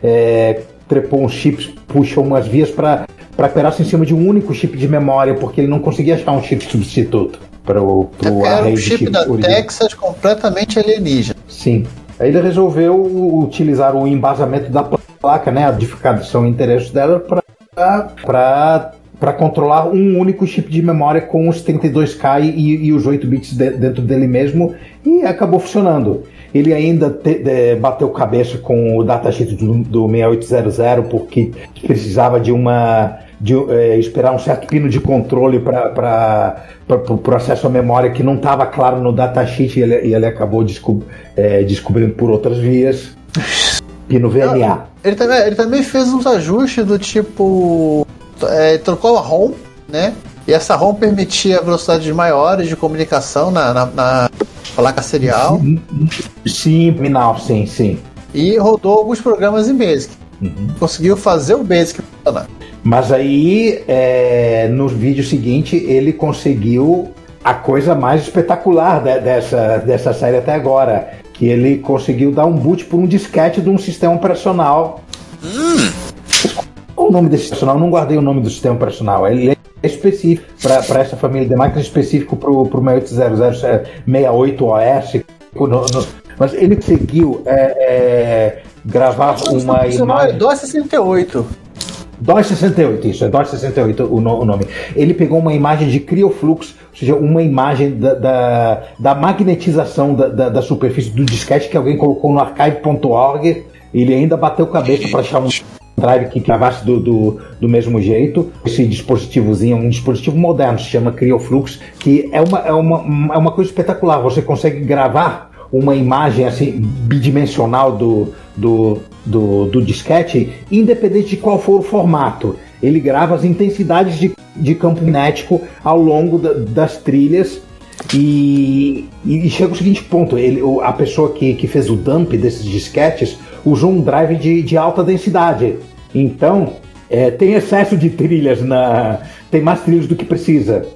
é, trepou uns chips, puxou umas vias para pedaço em cima de um único chip de memória, porque ele não conseguia achar um chip substituto para o Era um chip da original. Texas completamente alienígena. Sim. Aí ele resolveu utilizar o embasamento da placa, né, a edificação e interesses dela para para controlar um único chip de memória com os 32K e, e os 8 bits de, dentro dele mesmo e acabou funcionando. Ele ainda te, de, bateu cabeça com o datasheet do, do 6800 porque precisava de uma de é, esperar um certo pino de controle para o pro acesso à memória que não estava claro no datasheet e ele, e ele acabou descob, é, descobrindo por outras vias. Pino VLA. Ele também, ele também fez uns ajustes do tipo. É, trocou a ROM, né? E essa ROM permitia velocidades maiores de comunicação na, na, na placa serial. Sim, minal, sim, sim. E rodou alguns programas em Basic. Uhum. Conseguiu fazer o Basic funcionar. Mas aí, é, no vídeo seguinte, ele conseguiu a coisa mais espetacular de, dessa, dessa série até agora. Que ele conseguiu dar um boot por um disquete de um sistema operacional. Hum. Qual o nome desse operacional? Eu não guardei o nome do sistema operacional. Ele é específico para essa família de máquinas, específico para o 680068 OS. No, no, mas ele conseguiu é, é, gravar uma imagem. DOS 68. DOS 68, isso, é DOS 68 o, no, o nome. Ele pegou uma imagem de crioflux, ou seja, uma imagem da, da, da magnetização da, da, da, superfície do disquete que alguém colocou no archive.org. Ele ainda bateu cabeça para achar um drive que gravasse do, do, do, mesmo jeito. Esse dispositivozinho, um dispositivo moderno, se chama Crioflux, que é uma, é uma, é uma coisa espetacular. Você consegue gravar uma imagem assim bidimensional do, do, do, do disquete, independente de qual for o formato. Ele grava as intensidades de, de campo magnético ao longo da, das trilhas e, e, chega o seguinte ponto: ele, a pessoa que, que fez o dump desses disquetes usou um drive de, de alta densidade. Então, é, tem excesso de trilhas na. tem mais trilhas do que precisa.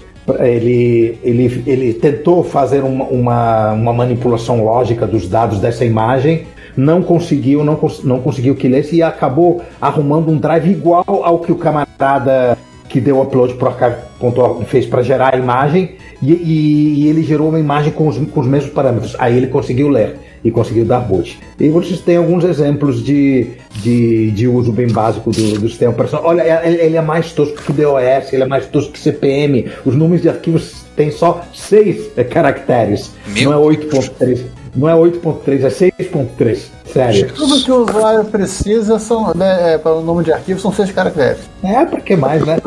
Ele, ele, ele tentou fazer uma, uma, uma manipulação lógica dos dados dessa imagem não conseguiu, não, não conseguiu que lesse e acabou arrumando um drive igual ao que o camarada que deu upload para archive.org fez para gerar a imagem e, e, e, ele gerou uma imagem com os, com os mesmos parâmetros. Aí ele conseguiu ler e conseguiu dar boot. E vocês têm alguns exemplos de, de, de uso bem básico do, do sistema operacional. Olha, ele, ele é mais tosco que DOS, ele é mais tosco que CPM. Os números de arquivos têm só 6 caracteres, Meu... não é 8.3. Não é 8.3, é 6.3. Sério. Tudo que o usuário precisa são, né, é, para o nome de arquivo são 6 caracteres. É, para que mais, né?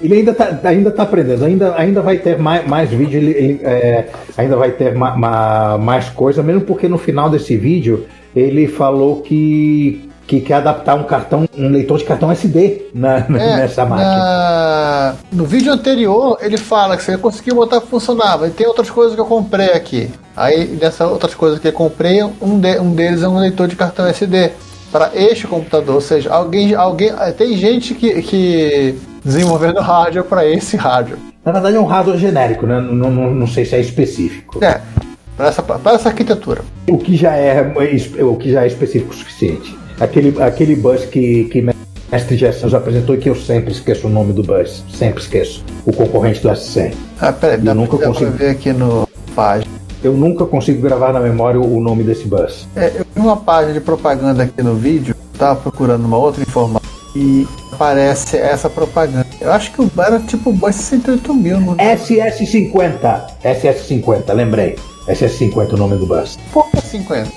Ele ainda está ainda tá aprendendo, ainda, ainda vai ter mais, mais vídeo, ele, ele é, ainda vai ter ma, ma, mais coisa, mesmo porque no final desse vídeo ele falou que que quer adaptar um cartão, um leitor de cartão SD na, é, nessa máquina. Na... No vídeo anterior, ele fala que você conseguiu botar funcionar, mas tem outras coisas que eu comprei aqui. Aí, dessas outras coisas que eu comprei, um, de, um deles é um leitor de cartão SD para este computador. Ou seja, alguém, alguém tem gente que, que desenvolvendo hardware para esse hardware. Na verdade, é um hardware genérico, né? Não, não, não sei se é específico. É, para essa, essa arquitetura. O que já é, o que já é específico o suficiente. Aquele, aquele bus que, que Mestre Jess nos apresentou e que eu sempre esqueço o nome do bus. Sempre esqueço. O concorrente do S100. Ah, peraí, eu nunca consigo ver aqui no página. Eu nunca consigo gravar na memória o nome desse bus. É, eu vi uma página de propaganda aqui no vídeo, tava procurando uma outra informação e aparece essa propaganda. Eu acho que o era tipo o bus 68 mil. Não SS50. SS50, lembrei. SS50 o nome do bus. Por que 50?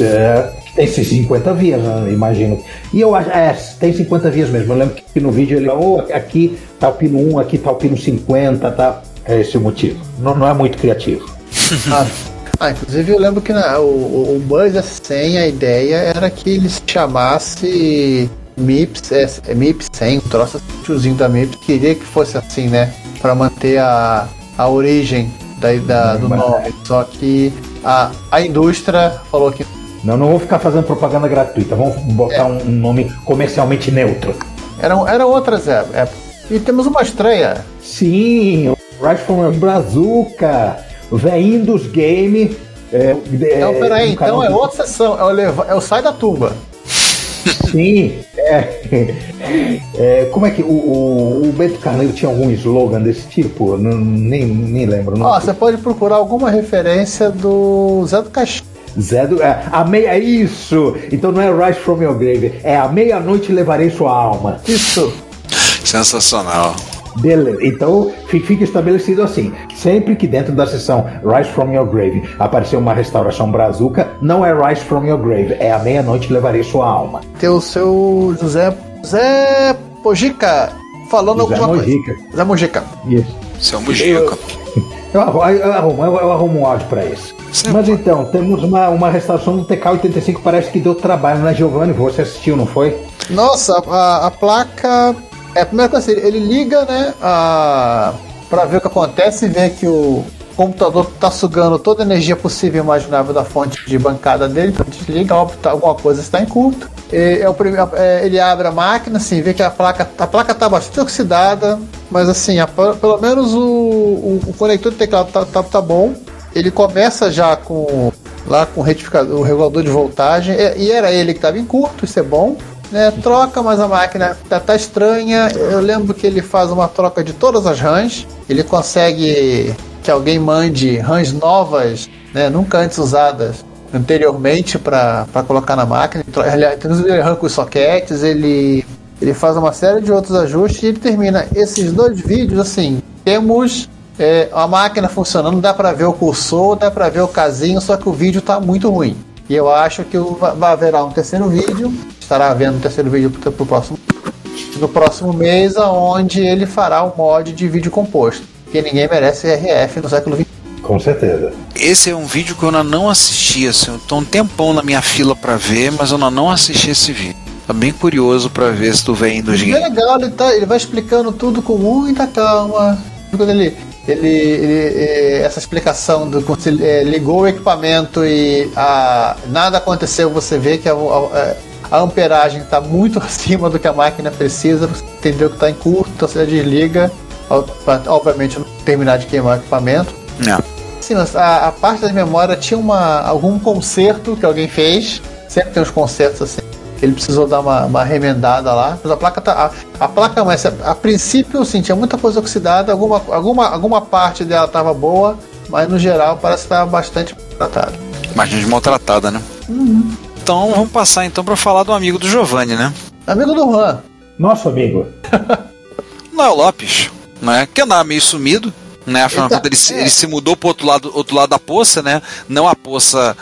É, tem 50 vias, né? imagino. E eu acho, é, tem 50 vias mesmo. Eu lembro que no vídeo ele, oh, aqui tá o pino 1, aqui tá o pino 50, tá? É esse o motivo. Não, não é muito criativo. ah, ah, inclusive eu lembro que na, o, o Buzz sem a ideia era que ele se chamasse MIPS, é, é MIPS 100, um troço assim, tiozinho da MIPS, queria que fosse assim, né? Para manter a, a origem da, da do nome. Só que a, a indústria falou que não, não vou ficar fazendo propaganda gratuita. Vamos botar é. um, nome comercialmente neutro. Eram, eram outras épocas. E temos uma estreia. Sim, o Right from Brazuca. veinho dos game. É, Então, peraí, então é outra sessão, é o, leva, é o Sai da Tumba. Sim, é, é, como é que o, o, o Beto Carneiro tinha algum slogan desse tipo? Não, nem, nem lembro. Não. Ó, você pode procurar alguma referência do Zé do Caixão. Zé do, é, a meia, isso! Então não é Rise from Your Grave, é a meia-noite levarei sua alma. Isso. Sensacional. Beleza, então fi- fica estabelecido assim: sempre que dentro da sessão Rise from Your Grave aparecer uma restauração brazuca, não é Rise from Your Grave, é a meia-noite levarei sua alma. Tem o seu José. José Pojica falando José alguma Mojica. coisa. José Mojica. Isso. Seu Mujica. Eu arrumo, eu arrumo, eu arrumo um áudio pra isso. Mas então, temos uma, uma restauração do TK-85, parece que deu trabalho na Giovanni. Você assistiu, não foi? Nossa, a, a placa. É a primeira coisa, ele, ele liga, né? A, pra ver o que acontece e ver que o computador tá sugando toda a energia possível e imaginável da fonte de bancada dele. Então desliga, óbvio, tá- alguma coisa está em curto. E é o primeiro, é, ele abre a máquina, assim, vê que a placa, a placa tá bastante oxidada, mas assim, a- pelo menos o, o, o conector de teclado tá, tá, tá bom. Ele começa já com lá com o retificador, o regulador de voltagem, e, e era ele que estava em curto, isso é bom. Né, troca, mas a máquina tá, tá estranha. Eu lembro que ele faz uma troca de todas as RAMs. Ele consegue que alguém mande RAMs novas, né, nunca antes usadas anteriormente para colocar na máquina. Ele arranca os soquetes, ele, ele faz uma série de outros ajustes e ele termina esses dois vídeos assim. Temos é, a máquina funcionando, dá para ver o cursor, dá para ver o casinho, só que o vídeo tá muito ruim. E eu acho que o- vai haverá um terceiro vídeo, estará havendo um terceiro vídeo pro, pro próximo no próximo mês, aonde ele fará o mod de vídeo composto. Porque ninguém merece RF no século XX. Com certeza. Esse é um vídeo que eu ainda não assisti, assim, eu tô um tempão na minha fila pra ver, mas eu ainda não assisti esse vídeo. Tô bem curioso pra ver se tu vem dos É games. legal, ele, tá, ele vai explicando tudo com muita calma. Quando ele, ele, ele- essa explicação do quando você é, ligou o equipamento e a, nada aconteceu, você vê que a, a- a amperagem está muito acima do que a máquina precisa, você entendeu que está em curto, então você desliga, obviamente não terminar de queimar o equipamento. É. Sim, a, a parte da memória tinha uma, algum conserto que alguém fez. Sempre tem uns consertos assim. Ele precisou dar uma, uma remendada lá. Mas a placa tá. A, a placa, mas a, a princípio, sim, tinha muita coisa oxidada. Alguma, alguma, alguma parte dela estava boa, mas no geral parece que estava bastante tratada. Imagina de maltratada, né? Então vamos passar então pra falar do amigo do Giovanni, né? Amigo do Juan. Nosso amigo. Noel Lopes, né? Que andava meio sumido, né? Afinal Ele tá- ele, se- é. ele se mudou pro outro lado, outro lado da poça, né? Não a poça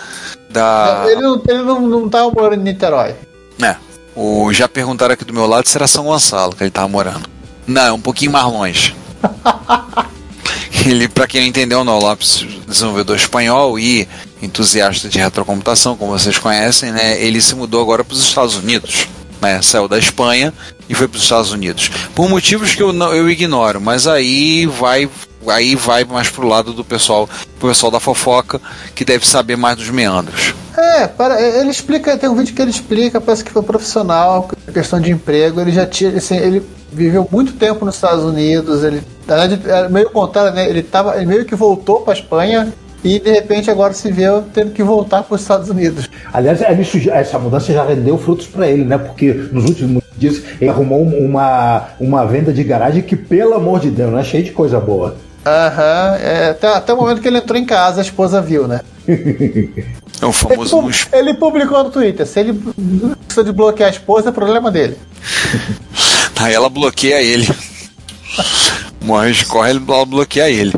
da. Ele, não, ele não, não tava morando em Niterói. É. O, já perguntaram aqui do meu lado se era São Gonçalo que ele tava morando. Não, é um pouquinho mais longe. ele, pra quem não entendeu, o Noel Lopes, desenvolvedor espanhol e entusiasta de retrocomputação, como vocês conhecem, né? Ele se mudou agora para os Estados Unidos. Né, saiu da Espanha e foi para os Estados Unidos. Por motivos que eu, não, eu ignoro, mas aí vai aí vai mais pro lado do pessoal, pro pessoal da fofoca, que deve saber mais dos meandros. É, para, ele explica, tem um vídeo que ele explica, parece que foi profissional, questão de emprego, ele já tinha, assim, ele viveu muito tempo nos Estados Unidos, ele, na verdade, era meio contrário, né, ele, tava, ele meio que voltou para Espanha e de repente agora se vê tendo que voltar para os Estados Unidos. Aliás, é, essa mudança já rendeu frutos para ele, né? Porque nos últimos dias ele arrumou uma, uma venda de garagem que, pelo amor de Deus, né? Cheio de coisa boa. Aham, é, até, até o momento que ele entrou em casa, a esposa viu, né? É o Ele, famoso pu- nos- ele publicou no Twitter, se ele precisa de bloquear a esposa, é problema dele. Aí ela bloqueia ele. Morre, corre, ele blo- bloqueia ele.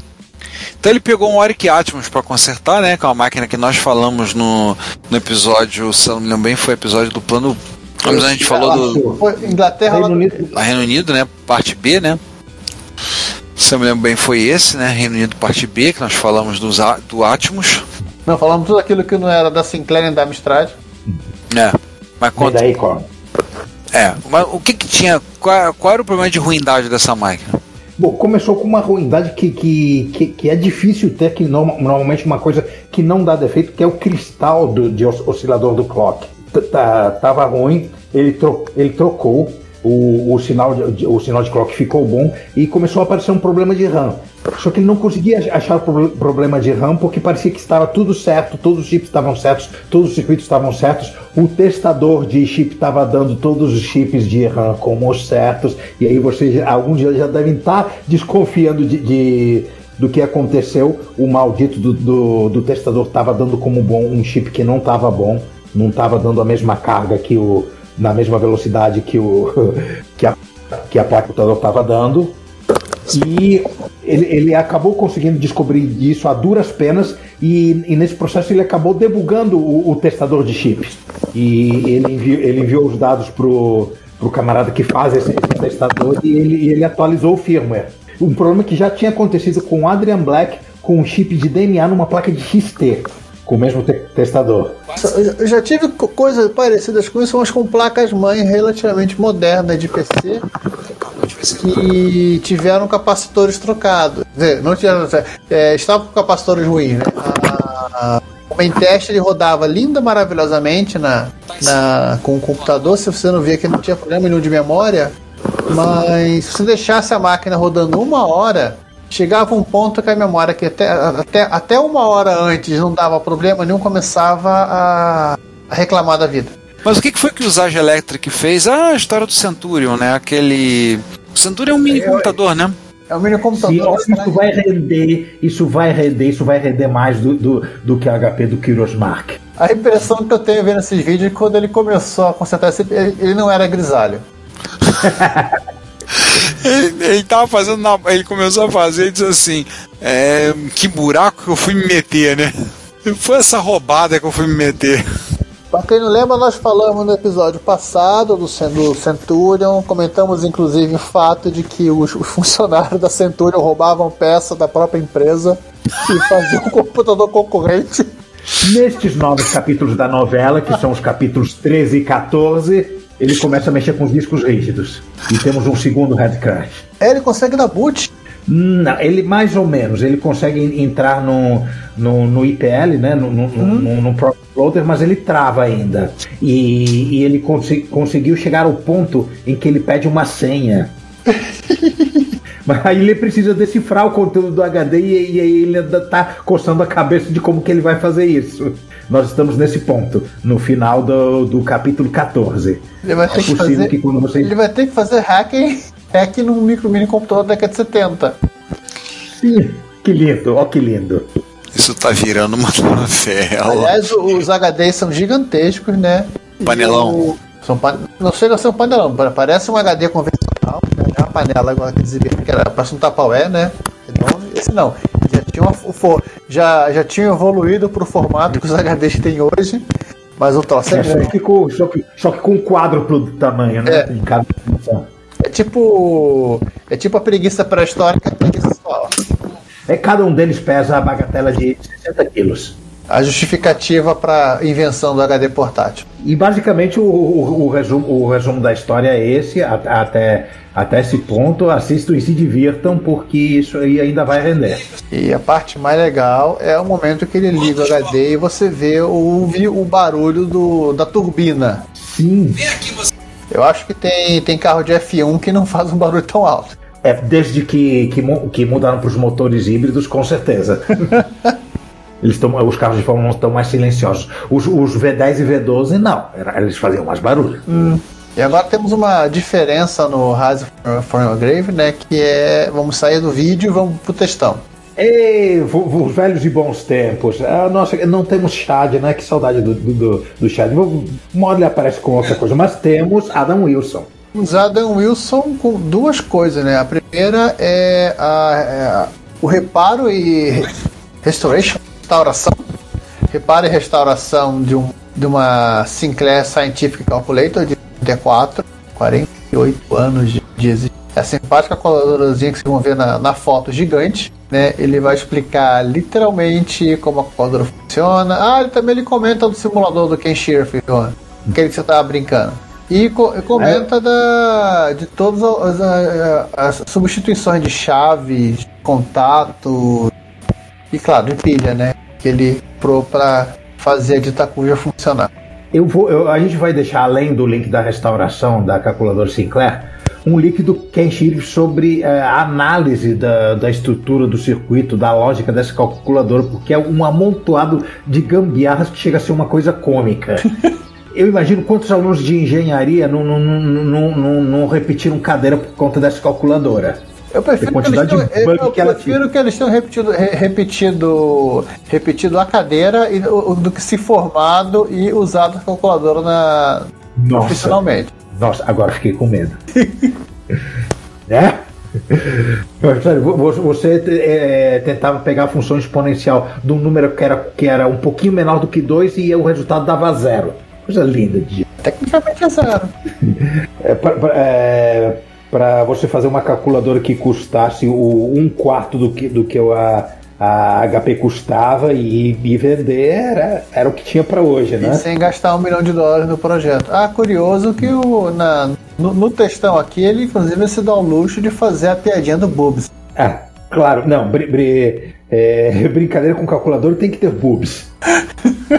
Então ele pegou um Oric Atmos para consertar, né? Que é uma máquina que nós falamos no, no episódio, se eu não me lembro bem, foi o episódio do plano. A gente falou do, Foi Inglaterra, Reino Unido, do Reino Unido, né? Parte B, né? Se eu me lembro bem, foi esse, né? Reino Unido parte B, que nós falamos dos, do Atmos. Não, falamos tudo aquilo que não era da Sinclair nem da Amstrad. É. Mas conta, daí, Cor. é, mas o que que tinha? Qual, qual era o problema de ruindade dessa máquina? Bom, começou com uma ruindade que, que, que, que é difícil ter, que norma- normalmente uma coisa que não dá defeito, que é o cristal do, de os- oscilador do clock. T- tá- Tava ruim, ele, tro, ele trocou, o, o, sinal de, o sinal de clock ficou bom e começou a aparecer um problema de RAM. Só que ele não conseguia achar o problema de RAM porque parecia que estava tudo certo, todos os chips estavam certos, todos os circuitos estavam certos, o testador de chip estava dando todos os chips de RAM como certos, e aí vocês, alguns já, já devem estar desconfiando de, de do que aconteceu. O maldito do, do, do testador estava dando como bom um chip que não estava bom, não estava dando a mesma carga que o. na mesma velocidade que o. que a, que a placa do computador estava dando. E ele, ele, acabou conseguindo descobrir isso a duras penas, e, e nesse processo ele acabou debugando o, o, testador de chips. E ele enviou, ele enviou os dados pro, pro camarada que faz esse, esse testador e ele, ele atualizou o firmware. Um problema que já tinha acontecido com o Adrian Black com um chip de DNA numa placa de XT, com o mesmo te testador. Eu já tive coisas parecidas com isso, mas com placas mãe relativamente modernas de PC que tiveram capacitores trocados. Não tiveram, é, estavam com capacitores ruins, né? A, o main test ele rodava linda, maravilhosamente na, na, com o computador. Se você não via que não tinha problema nenhum de memória, mas se você deixasse a máquina rodando uma hora, chegava um ponto que a memória que até, até, até uma hora antes não dava problema nenhum, começava a, a reclamar da vida. Mas o que foi que o Zage Electric fez? Ah, a história do Centurion, né? Aquele. O Centurion é um mini computador, né? É um mini computador. Sim, isso vai render, isso vai render, isso vai render mais do, do, do que a HP do Kyros Mark. A impressão que eu tenho vendo esses vídeos é que quando ele começou a consertar, ele, ele não era grisalho ele, ele tava fazendo na, ele começou a fazer e disse assim é, que buraco que eu fui me meter né foi essa roubada que eu fui me meter Pra quem não lembra, nós falamos no episódio passado do, do Centurion, comentamos inclusive o fato de que os, os funcionários da Centurion roubavam peça da própria empresa e faziam um computador concorrente. Nestes novos capítulos da novela, que são os capítulos 13 e 14, ele começa a mexer com os discos rígidos. E temos um segundo Red Crash. É, ele consegue dar boot? Não, ele mais ou menos. Ele consegue entrar no, no, no IPL, né? No, no, uhum. no, no Pro Loader, mas ele trava ainda. E, e ele cons conseguiu chegar ao ponto em que ele pede uma senha. Mas aí ele precisa decifrar o conteúdo do HD e, e aí ele ainda tá coçando a cabeça de como que ele vai fazer isso. Nós estamos nesse ponto, no final do, do capítulo 14. Ele vai ter, é que, fazer, que quando você... ele vai ter que fazer hacking, hack num micro mini computador da década de 70. Sim, que lindo, ó que lindo. Isso tá virando uma novela. Aliás, os HDs são gigantescos, né? Panelão. O... São pan... Não chega a ser um panelão, parece um HD convencional. Né? É uma panela agora que exibia, que era parece um tapaué, né? Esse não já tinham, já, já tinham evoluído para o formato que os HDs têm hoje, mas o troço é, é só, que com, só, que, só que com um quádruplo do tamanho, né? É. Cada é tipo. É tipo a preguiça pré-histórica preguiça. É, cada um deles pesa a bagatela de 60 quilos. A justificativa para a invenção do HD portátil. E basicamente o, o, o, resumo, o resumo da história é esse, até até esse ponto, assistam e se divirtam, porque isso aí ainda vai render. E a parte mais legal é o momento que ele liga o HD e você vê o, o barulho do, da turbina. Sim. Eu acho que tem, tem carro de F1 que não faz um barulho tão alto. É, desde que, que, que mudaram para os motores híbridos, com certeza. Eles tão, os carros de Fórmula 1 estão mais silenciosos. Os, os V10 e V12, não. Eles faziam mais barulho. Hum. E agora temos uma diferença no Rise for Grave, né? Que é. Vamos sair do vídeo e vamos pro textão. Ei, os velhos e bons tempos. Ah, nossa, não temos Chad, né? Que saudade do, do, do Chad. Uma ele aparece com outra coisa, mas temos Adam Wilson. Os Adam Wilson com duas coisas, né? A primeira é, a, é a, o reparo e restoration, restauração. Reparo e restauração de, um, de uma Sinclair Scientific Calculator de 44, 48 anos de, de existência. É a simpática coladorazinha que vocês vão ver na, na foto gigante, né? Ele vai explicar literalmente como a coladora funciona. Ah, ele também ele comenta do simulador do Ken Shirf, aquele que você estava brincando. E, co comenta é. da, de todas as, as, as, substituições de chaves, contato e, claro, de pilha, né? Que ele pro para fazer a dita cuja funcionar. Eu vou, eu- a gente vai deixar, além do link da restauração da calculadora Sinclair, um link do Ken Shirif sobre eh, a análise da, da estrutura do circuito, da lógica dessa calculadora, porque é um amontoado de gambiarras que chega a ser uma coisa cômica. Eu imagino quantos alunos de engenharia não, não, não, não, não, não repetiram cadeira por conta dessa calculadora. Eu prefiro, que eles, tenham, eu que prefiro que eles tenham repetido, re- repetido, repetido a cadeira e, o- do que se formado e usado a calculadora na, Nossa. profissionalmente. Nossa, agora fiquei com medo. é? Vo- Você é, tentava pegar a função exponencial de um número que era, que era um pouquinho menor do que 2 e o resultado dava zero. Coisa linda de Tecnicamente é zero. é, pra- pra- é, Pra você fazer uma calculadora que custasse o um quarto do que, do que a, a HP custava e, e vender era, era o que tinha pra hoje, né? E sem gastar um milhão de dólares no projeto. Ah, curioso que o, na, no, no textão aqui, ele inclusive se dá o luxo de fazer a piadinha do Boobs. Ah, claro, não, bri- bri- é, brincadeira com calculador tem que ter boobs.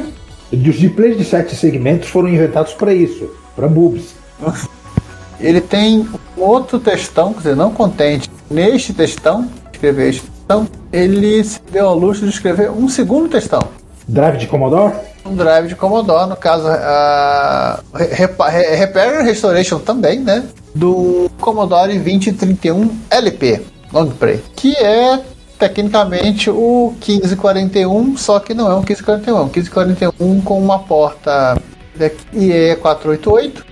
Os displays de sete segmentos foram inventados para isso, para boobs. Ele tem outro textão, quer dizer, não contente neste textão, escrever este textão, ele se deu ao luxo de escrever um segundo textão. Drive de Commodore? Um drive de Commodore, no caso, a Repa- Re- Repair and Restoration também, né? Do Commodore 2031 LP, Long Play, que é tecnicamente o 1541, só que não é um 1541, é um 1541 com uma porta IE488,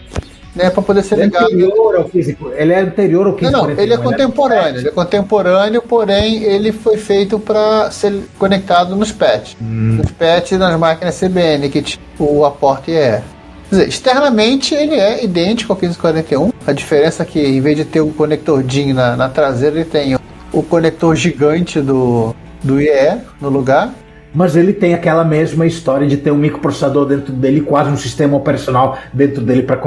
né, para poder ser Ele é ligado. anterior ao 15, ele é anterior ao Não, 15 não, ele é contemporâneo. Ele é contemporâneo, porém ele foi feito para ser conectado nos PET. Nos PET e nas máquinas CBN, que tipo a porta IE. Quer dizer, externamente ele é idêntico ao 1541. A diferença é que em vez de ter um conector DIN na, na traseira, ele tem o, o conector gigante do, do IE no lugar. Mas ele tem aquela mesma história de ter um microprocessador dentro dele, quase um sistema operacional dentro dele para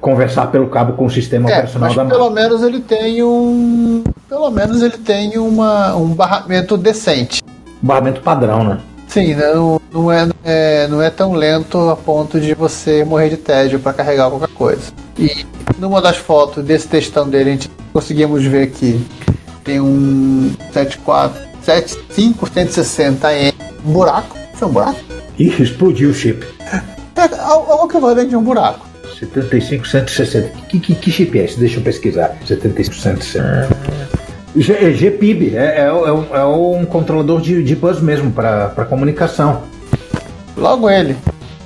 conversar pelo cabo com o sistema É, operacional mas da pelo máquina. menos ele tem um. Pelo menos ele tem uma, um barramento decente. Barramento padrão, né? Sim, não, não, é, é- não é tão lento a ponto de você morrer de tédio para carregar qualquer coisa. E numa das fotos desse textão dele, a gente conseguimos ver que tem um 74, 75, 160M, um buraco. Isso é um buraco? Ih, explodiu o chip. É al- algo equivalente a um buraco. 75, 160. Que, que, que chip é esse? Deixa eu pesquisar. 75, 160. G, é GPIB, é, é, é um- é um controlador de, de bus mesmo para comunicação. Logo ele.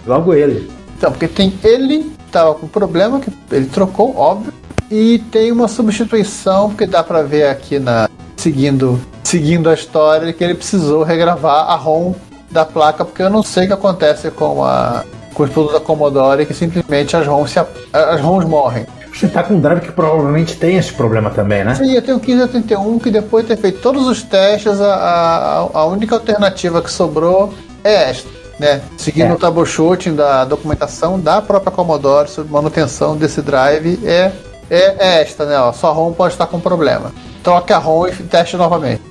Logo ele. Então, porque tem ele tava com problema que ele trocou, óbvio, e tem uma substituição porque dá pra ver aqui na seguindo seguindo a história que ele precisou regravar a ROM da placa porque eu não sei o que acontece com a com os produtos da Commodore que simplesmente as ROMs se, as ROMs morrem. Você tá com um drive que provavelmente tem esse problema também, né? Sim, eu tenho um 1581 que depois de ter feito todos os testes, a, a, a única alternativa que sobrou é esta. Né? Seguindo É. o troubleshooting da documentação da própria Commodore sobre manutenção desse drive, é, é, é esta, né? Ó, sua ROM pode estar com problema. Troque a ROM e teste novamente.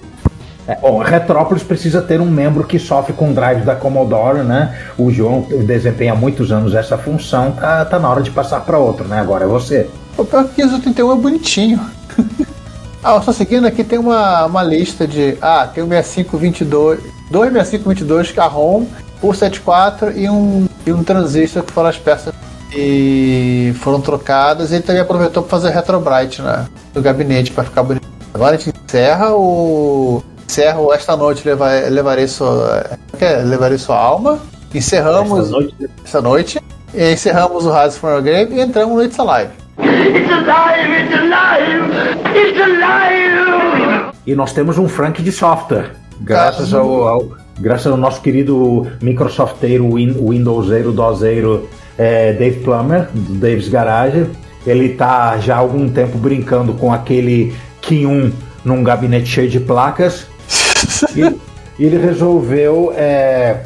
É, bom, Retrópolis precisa ter um membro que sofre com drive da Commodore, né? O João desempenha há muitos anos essa função, tá, tá na hora de passar para outro, né? Agora é você. O pior que o 1581 é bonitinho. ah, só seguindo aqui tem uma, uma lista de. Ah, tem o 6522. Dois 6522 que é a ROM, o 74 e um, e um transistor que foram as peças que foram trocadas. Ele também aproveitou para fazer retrobright na, no gabinete para ficar bonito. Agora a gente encerra o. Encerra o Esta Noite levar, Levarei Sua. quer? Levarei Sua Alma. Encerramos Essa noite- essa noite. E encerramos o Rise from Your Grave e entramos no It's Alive. It's alive! It's alive! It's alive! E nós temos um Frank de software, graças ao, ao- graças ao nosso querido Microsofteiro Win, Windowseiro, dozeiro é, Dave Plummer, do Dave's Garage. Ele tá já há algum tempo brincando com aquele Kim 1 num gabinete cheio de placas. E, e ele resolveu. é,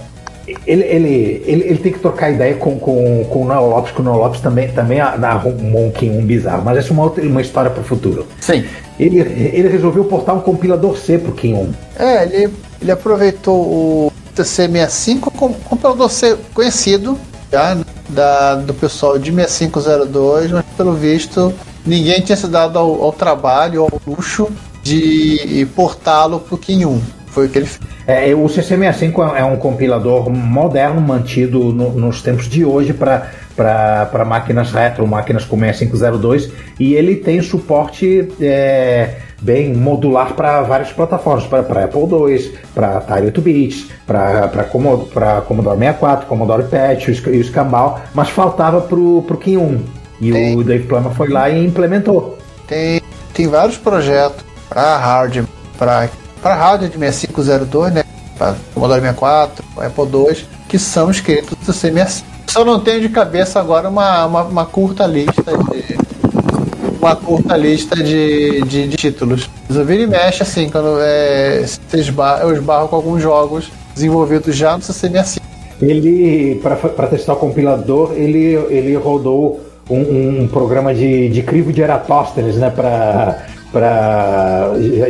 ele, ele, ele, ele tem que trocar ideia com, com, com o Noel Lopes, que o Noel Lopes também, também arrumou um 1 bizarro, mas essa é uma, outra, uma história para o futuro. Sim. Ele, ele resolveu portar um compilador C pro Kim 1. É, ele, ele aproveitou o TC65 com compilador C conhecido, já da, do pessoal de 6502, mas pelo visto ninguém tinha se dado ao, ao trabalho, ao luxo de portá-lo pro Kim 1. Foi o que ele fez. É, o CC65 é um compilador moderno mantido no- nos tempos de hoje para máquinas retro, máquinas com 6502, e ele tem suporte é, bem modular para várias plataformas, para Apple II, para Atari 8-bits, para Commodore 64, Commodore PET e o Sc- e o Scambal, mas faltava para o Kim 1. E Tem. o Dave Plummer foi lá e implementou. Tem, tem vários projetos para hardware, para hardware de 6502, né? Para Commodore 64, Apple II, que são escritos do C65. Só não tenho de cabeça agora uma, uma, uma curta lista de uma curta lista de, de, de títulos. Eu viro e mexe assim, quando é, se esbar- eu esbarro com alguns jogos desenvolvidos já no C65. Ele, para testar o compilador, ele, ele rodou um, um programa de, de crivo de Eratóstenes, né, para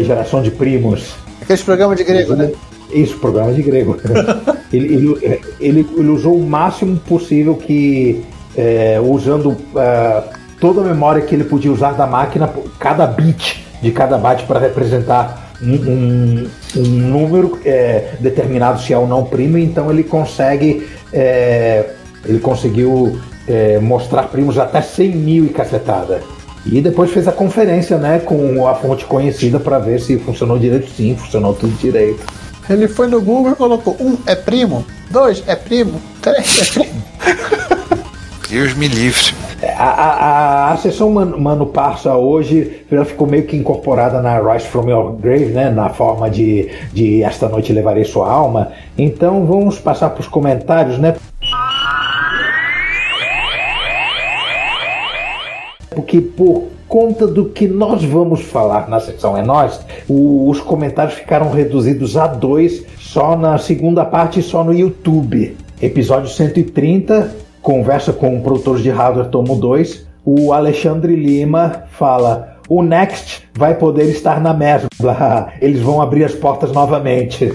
geração de primos. Aqueles programas de grego, né? Isso, programa de grego. ele, ele, ele, ele usou o máximo possível que, é, usando é, toda a memória que ele podia usar da máquina, cada bit de cada byte para representar um, um- um número é, determinado se é ou não primo, então ele consegue. é, ele conseguiu é, mostrar primos até 100 mil e cacetada. E depois fez a conferência né, com a fonte conhecida para ver se funcionou direito. Sim, funcionou tudo direito. Ele foi no Google e colocou: um é primo, dois é primo, três é primo. Deus me livre. A, a, a, a sessão Mano, Mano Parça hoje ela ficou meio que incorporada na Rise from Your Grave, né? Na forma de, de Esta Noite Levarei Sua Alma. Então vamos passar para os comentários, né? Porque por conta do que nós vamos falar na secção É Nós, os comentários ficaram reduzidos a dois só na segunda parte só no YouTube. Episódio 130, conversa com o produtor de hardware Tomo 2. O Alexandre Lima fala: o Next vai poder estar na mesbla. Eles vão abrir as portas novamente.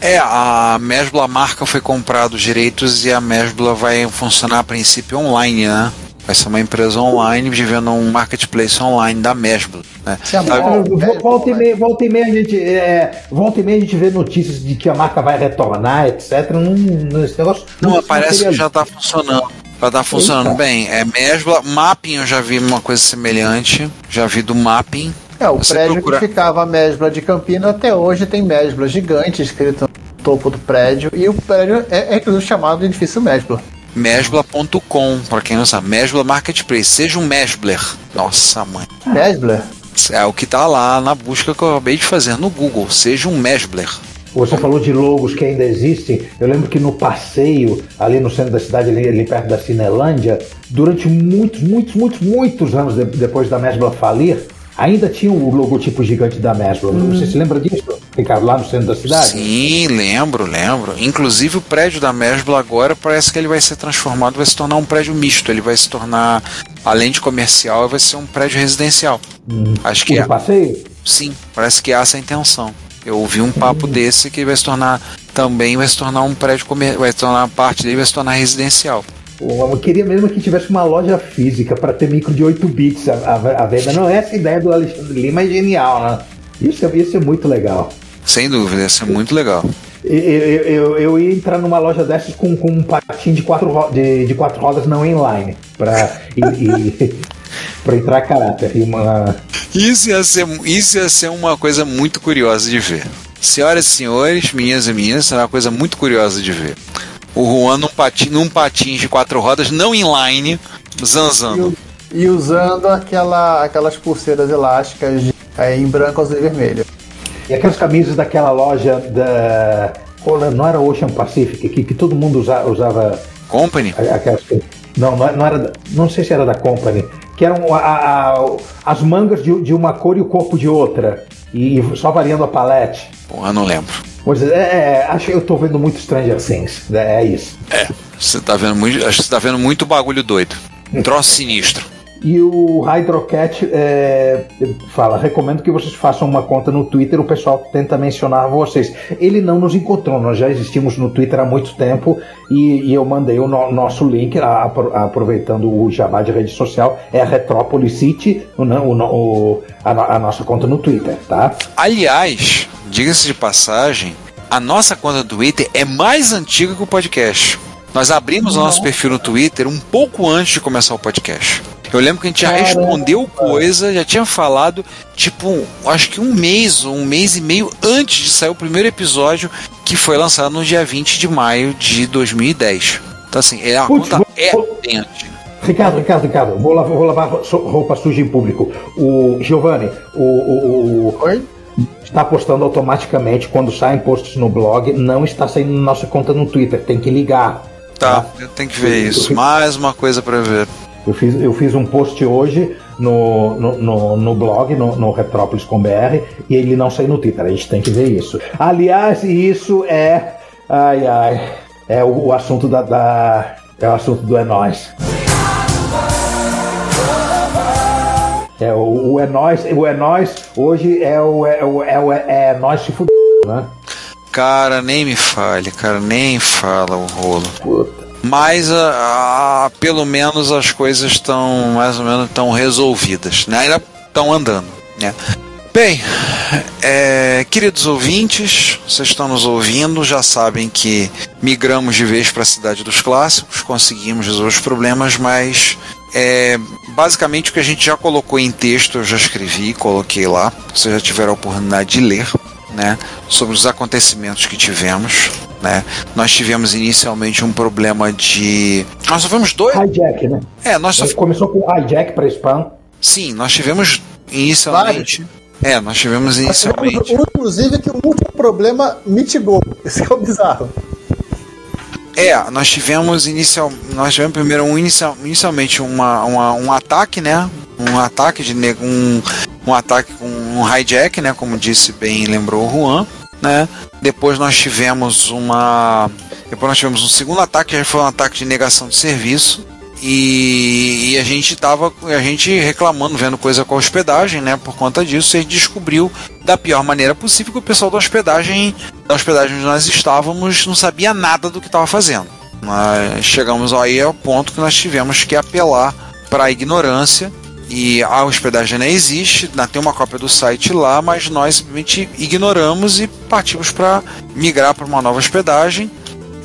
É, a Mesbla marca foi comprado os direitos e a Mesbla vai funcionar a princípio online, né? Vai ser uma empresa online vivendo um marketplace online da Mesbla. Né? Se a velho, Volta e meia, volta e meia a gente, é, volta e meia a gente vê notícias de que a marca vai retornar, etc. Não, não- esse negócio Não, se parece que já tá funcionando. Já tá funcionando Eita. bem. É Mesbla, Mapping eu já vi uma coisa semelhante. Já vi do Mapping. É, o Você prédio procura- que ficava a Mesbla de Campinas até hoje tem Mesbla gigante escrito no topo do prédio. E o prédio é, é inclusive chamado de edifício Mesbla. Mesbla.com, pra quem não sabe. Mesbla Marketplace. Seja um Mesbler. Nossa mãe. Mesbla? É o que tá lá na busca que eu acabei de fazer no Google. Seja um Mesbler. Você falou de logos que ainda existem. Eu lembro que no passeio, ali no centro da cidade, ali, ali perto da Cinelândia, durante muitos, muitos, muitos, muitos anos de- depois da Mesbla falir, ainda tinha o logotipo gigante da Mesbla. Você se lembra disso? Ricardo, lá no centro da cidade? Sim, lembro, lembro. Inclusive o prédio da Mesbla agora parece que ele vai ser transformado, vai se tornar um prédio misto. Ele vai se tornar, além de comercial, vai ser um prédio residencial. Acho O que é. passeio? Sim, parece que é essa a intenção. Eu ouvi um papo desse que vai se tornar também vai se tornar um prédio comer, vai se tornar parte dele vai se tornar residencial. Eu queria mesmo que tivesse uma loja física para ter micro de 8 bits a, a- a venda. Não, essa ideia do Alexandre Lima é genial, né? Isso, é- isso é muito legal. Sem dúvida, isso é muito legal. Eu, eu, eu- eu ia entrar numa loja dessas com, com um patinho de quatro, ro- de, de quatro rodas não inline para para entrar caráter. E uma, Isso ia, ser, isso ia ser uma coisa muito curiosa de ver. Senhoras e senhores, minhas e minhas, será uma coisa muito curiosa de ver. O Juan num patinho, num patinho de quatro rodas, não inline, E, zanzando. u- e usando aquela, aquelas pulseiras elásticas de- é, em branco, azul e vermelho. E aquelas camisas daquela loja da. Não era Ocean Pacific, que, que todo mundo usa- usava Company? Aquelas que- Não, não era. Não sei se era da Company. Que eram a- a- as mangas de, de uma cor e o corpo de outra. E, e só variando a palete. Porra, não lembro. Pois é, é, acho que eu tô vendo muito Stranger Things. É, é isso. É, você tá vendo muito. Acho que você tá vendo muito bagulho doido. Um troço sinistro. E o Hydrocat é, fala: recomendo que vocês façam uma conta no Twitter. O pessoal tenta mencionar vocês. Ele não nos encontrou, nós já existimos no Twitter há muito tempo e, e eu mandei o no- nosso link, a- apro- aproveitando o jabá de rede social, é a Retrópolis City, o, o a, a nossa conta no Twitter, tá? Aliás, diga-se de passagem, a nossa conta do Twitter é mais antiga que o podcast. Nós abrimos o nosso perfil no Twitter um pouco antes de começar o podcast. Eu lembro que a gente já Caramba. respondeu coisa, já tinha falado, tipo, acho que um mês ou um mês e meio antes de sair o primeiro episódio, que foi lançado no dia 20 de maio de 2010. Então, assim, é, a Putz, conta vou- é vou-. Ricardo, Ricardo, Ricardo, vou lavar, vou lavar roupa suja em público. O Giovanni, o, o- o- Oi? está postando automaticamente quando saem posts no blog, não está saindo na nossa conta no Twitter, tem que ligar. Tá, eu tenho que ver isso. Mais uma coisa pra ver. Eu fiz, eu fiz um post hoje no, no, no, no blog, no, no Retrópolis com BR, e ele não saiu no Twitter, a gente tem que ver isso. Aliás, isso é. Ai, ai. É o, o assunto da, da- É o assunto do É Nós. É, o, o É Nós, o É Nós hoje é o É, o, é, o, é, Nós se fudendo, né? Cara, nem me fale, cara, nem fala o rolo. Puta. Mas ah, ah, pelo menos as coisas estão mais ou menos estão resolvidas, né? Ainda estão andando, né? Bem, é, queridos ouvintes, vocês estão nos ouvindo, já sabem que migramos de vez para a cidade dos clássicos, conseguimos resolver os problemas, mas é, basicamente o que a gente já colocou em texto, eu já escrevi, coloquei lá, vocês já tiveram a oportunidade de ler, né, sobre os acontecimentos que tivemos. Né? Nós tivemos inicialmente um problema de. Nós sofremos dois. Hijack, né? É, nós sof... Começou com hijack para spam. Sim, nós tivemos inicialmente. É, nós tivemos inicialmente. Um, Inclusive que o último problema mitigou. Esse é o bizarro. É, nós tivemos inicial, nós tivemos primeiro um inicial, inicialmente uma, uma, um ataque, né? Um ataque de um, um ataque com um hijack, né? Como disse bem, lembrou o Juan, né? Depois nós tivemos uma, depois nós tivemos um segundo ataque, que foi um ataque de negação de serviço. E, e a gente tava, a gente reclamando, vendo coisa com a hospedagem, né? Por conta disso, gente descobriu da pior maneira possível que o pessoal da hospedagem, da hospedagem onde nós estávamos, não sabia nada do que estava fazendo. Nós chegamos aí ao ponto que nós tivemos que apelar para a ignorância e a hospedagem não existe, tem uma cópia do site lá, mas nós simplesmente ignoramos e partimos para migrar para uma nova hospedagem.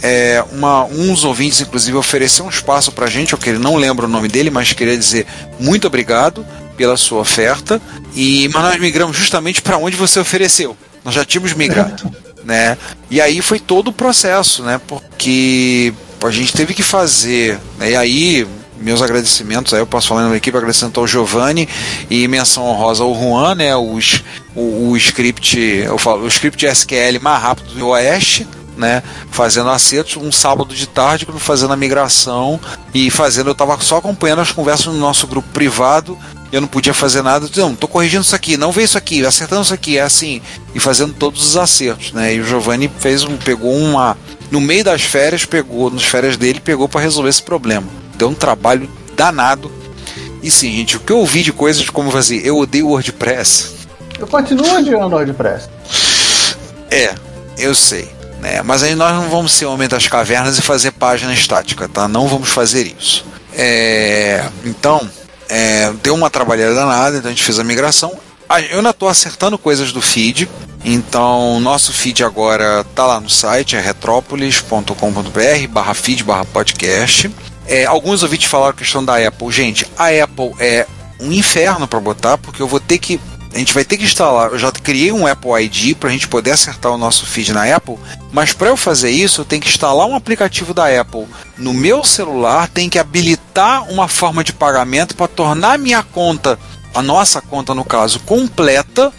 É, uma, uns ouvintes, inclusive, ofereceu um espaço para a gente, eu que não lembro o nome dele, mas queria dizer muito obrigado pela sua oferta. E, mas nós migramos justamente para onde você ofereceu. Nós já tínhamos migrado. né? E aí foi todo o processo, né? Porque a gente teve que fazer. Né? E aí, meus agradecimentos, aí eu posso falar na equipe agradecendo ao Giovanni e menção honrosa ao Juan, né? Os, o, o script, eu falo, o script SQL mais rápido do Oeste né, fazendo acertos um sábado de tarde, fazendo a migração e fazendo, eu estava só acompanhando as conversas no nosso grupo privado, eu não podia fazer nada, não, tô corrigindo isso aqui, não vê isso aqui, acertando isso aqui, é assim, e fazendo todos os acertos, né? E o Giovanni fez um, pegou uma no meio das férias, pegou, nas férias dele, pegou para resolver esse problema. Deu um trabalho danado. E sim, gente, o que eu ouvi de coisas como fazer, eu odeio WordPress. Eu continuo odiando o WordPress. É, eu sei. Né? Mas aí nós não vamos ser homem das cavernas e fazer página estática, tá? Não vamos fazer isso. É, então, é, deu uma trabalhada danada, então a gente fez a migração. Ah, Eu ainda estou acertando coisas do feed, então nosso feed agora tá lá no site, é retropolis.com.br barra feed barra podcast. É, alguns ouvintes falaram a questão da Apple. Gente, a Apple é um inferno para botar, porque eu vou ter que a gente vai ter que instalar. Eu já criei um Apple ID para a gente poder acertar o nosso feed na Apple, mas para eu fazer isso, eu tenho que instalar um aplicativo da Apple no meu celular, tem que habilitar uma forma de pagamento para tornar minha conta, a nossa conta no caso, completa,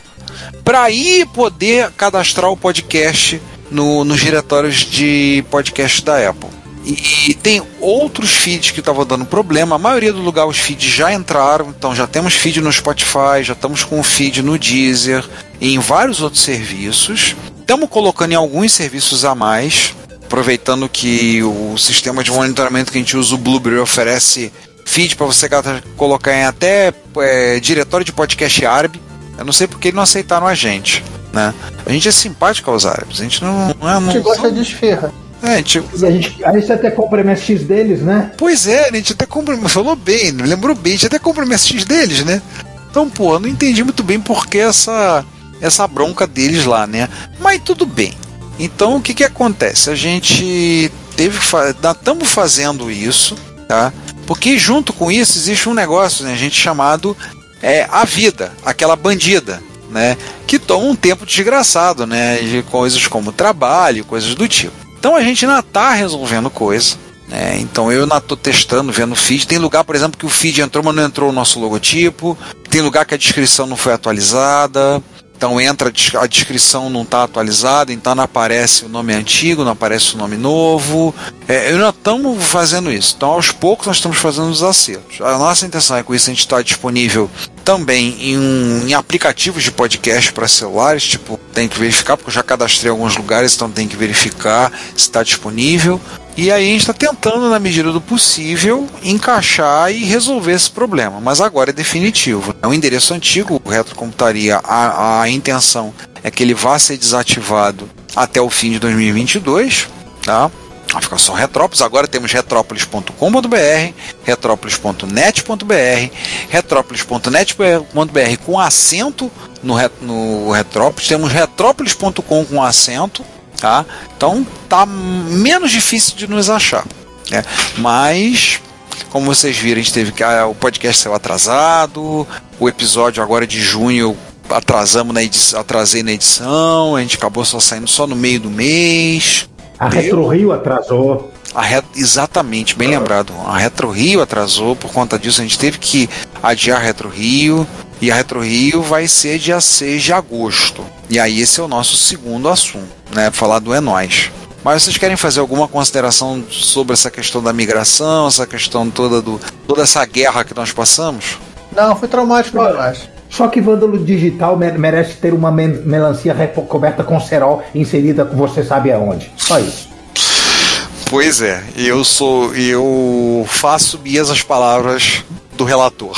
para aí poder cadastrar o podcast no, nos diretórios de podcast da Apple. E tem outros feeds que estavam dando problema. A maioria do lugar os feeds já entraram, então já temos feed no Spotify, já estamos com o feed no Deezer e em vários outros serviços. Estamos colocando em alguns serviços a mais, aproveitando que o sistema de monitoramento que a gente usa, o Blueberry, oferece feed para você colocar em até é, diretório de podcast árabe. Eu não sei porque eles não aceitaram a gente, né? A gente é simpático aos árabes, a gente não, não é. A gente gosta de esfirra. É, a gente, E a gente, a gente até compra MSX deles, né? Pois é, a gente até compra. Falou bem, lembrou bem, a gente até compra o MSX deles, né? Então, pô, eu não entendi muito bem por que essa, essa bronca deles lá, né? Mas tudo bem. Então, o que que acontece? A gente teve fa- estamos fazendo isso, tá? Porque junto com isso existe um negócio, né, gente chamado é, a vida, aquela bandida, né? Que toma um tempo desgraçado, né? De coisas como trabalho, coisas do tipo. Então a gente ainda está resolvendo coisa. né? Então eu ainda estou testando, vendo o feed. Tem lugar, por exemplo, que o feed entrou, mas não entrou o nosso logotipo. Tem lugar que a descrição não foi atualizada. Então entra a des- a descrição não está atualizada, então não aparece o nome antigo, não aparece o nome novo. É, nós estamos fazendo isso. Então aos poucos nós estamos fazendo os acertos. A nossa intenção é com isso a gente está disponível também em, um- em aplicativos de podcast para celulares, tipo, tem que verificar, porque eu já cadastrei alguns lugares, então tem que verificar se está disponível. E aí a gente está tentando, na medida do possível, encaixar e resolver esse problema. Mas agora é definitivo. É um endereço antigo, o retrocomputaria, a, a intenção é que ele vá ser desativado até o fim de 2022, tá? Vai ficar só Retrópolis. Agora temos retrópolis.com.br, retrópolis.net.br, retrópolis.net.br com acento no, no Retrópolis. Temos retrópolis.com com acento, tá? Então tá menos difícil de nos achar, né? Mas como vocês viram, a gente teve que ah, o podcast saiu atrasado, o episódio agora de junho atrasamos na edição, atrasei na edição, a gente acabou só saindo só no meio do mês. A. Retro Rio atrasou. A Ret- Exatamente, bem lembrado. A Retro Rio atrasou, por conta disso a gente teve que adiar a Retro Rio. E a Retro Rio vai ser dia 6 de agosto. E aí esse é o nosso segundo assunto, né? Falar do É Nós. Mas vocês querem fazer alguma consideração sobre essa questão da migração, essa questão toda do. toda essa guerra que nós passamos? Não, foi traumático demais. Só que Vândalo Digital me- merece ter uma melancia coberta com cerol inserida com você sabe aonde. Só isso. Pois é, eu sou. eu faço minhas as palavras do relator.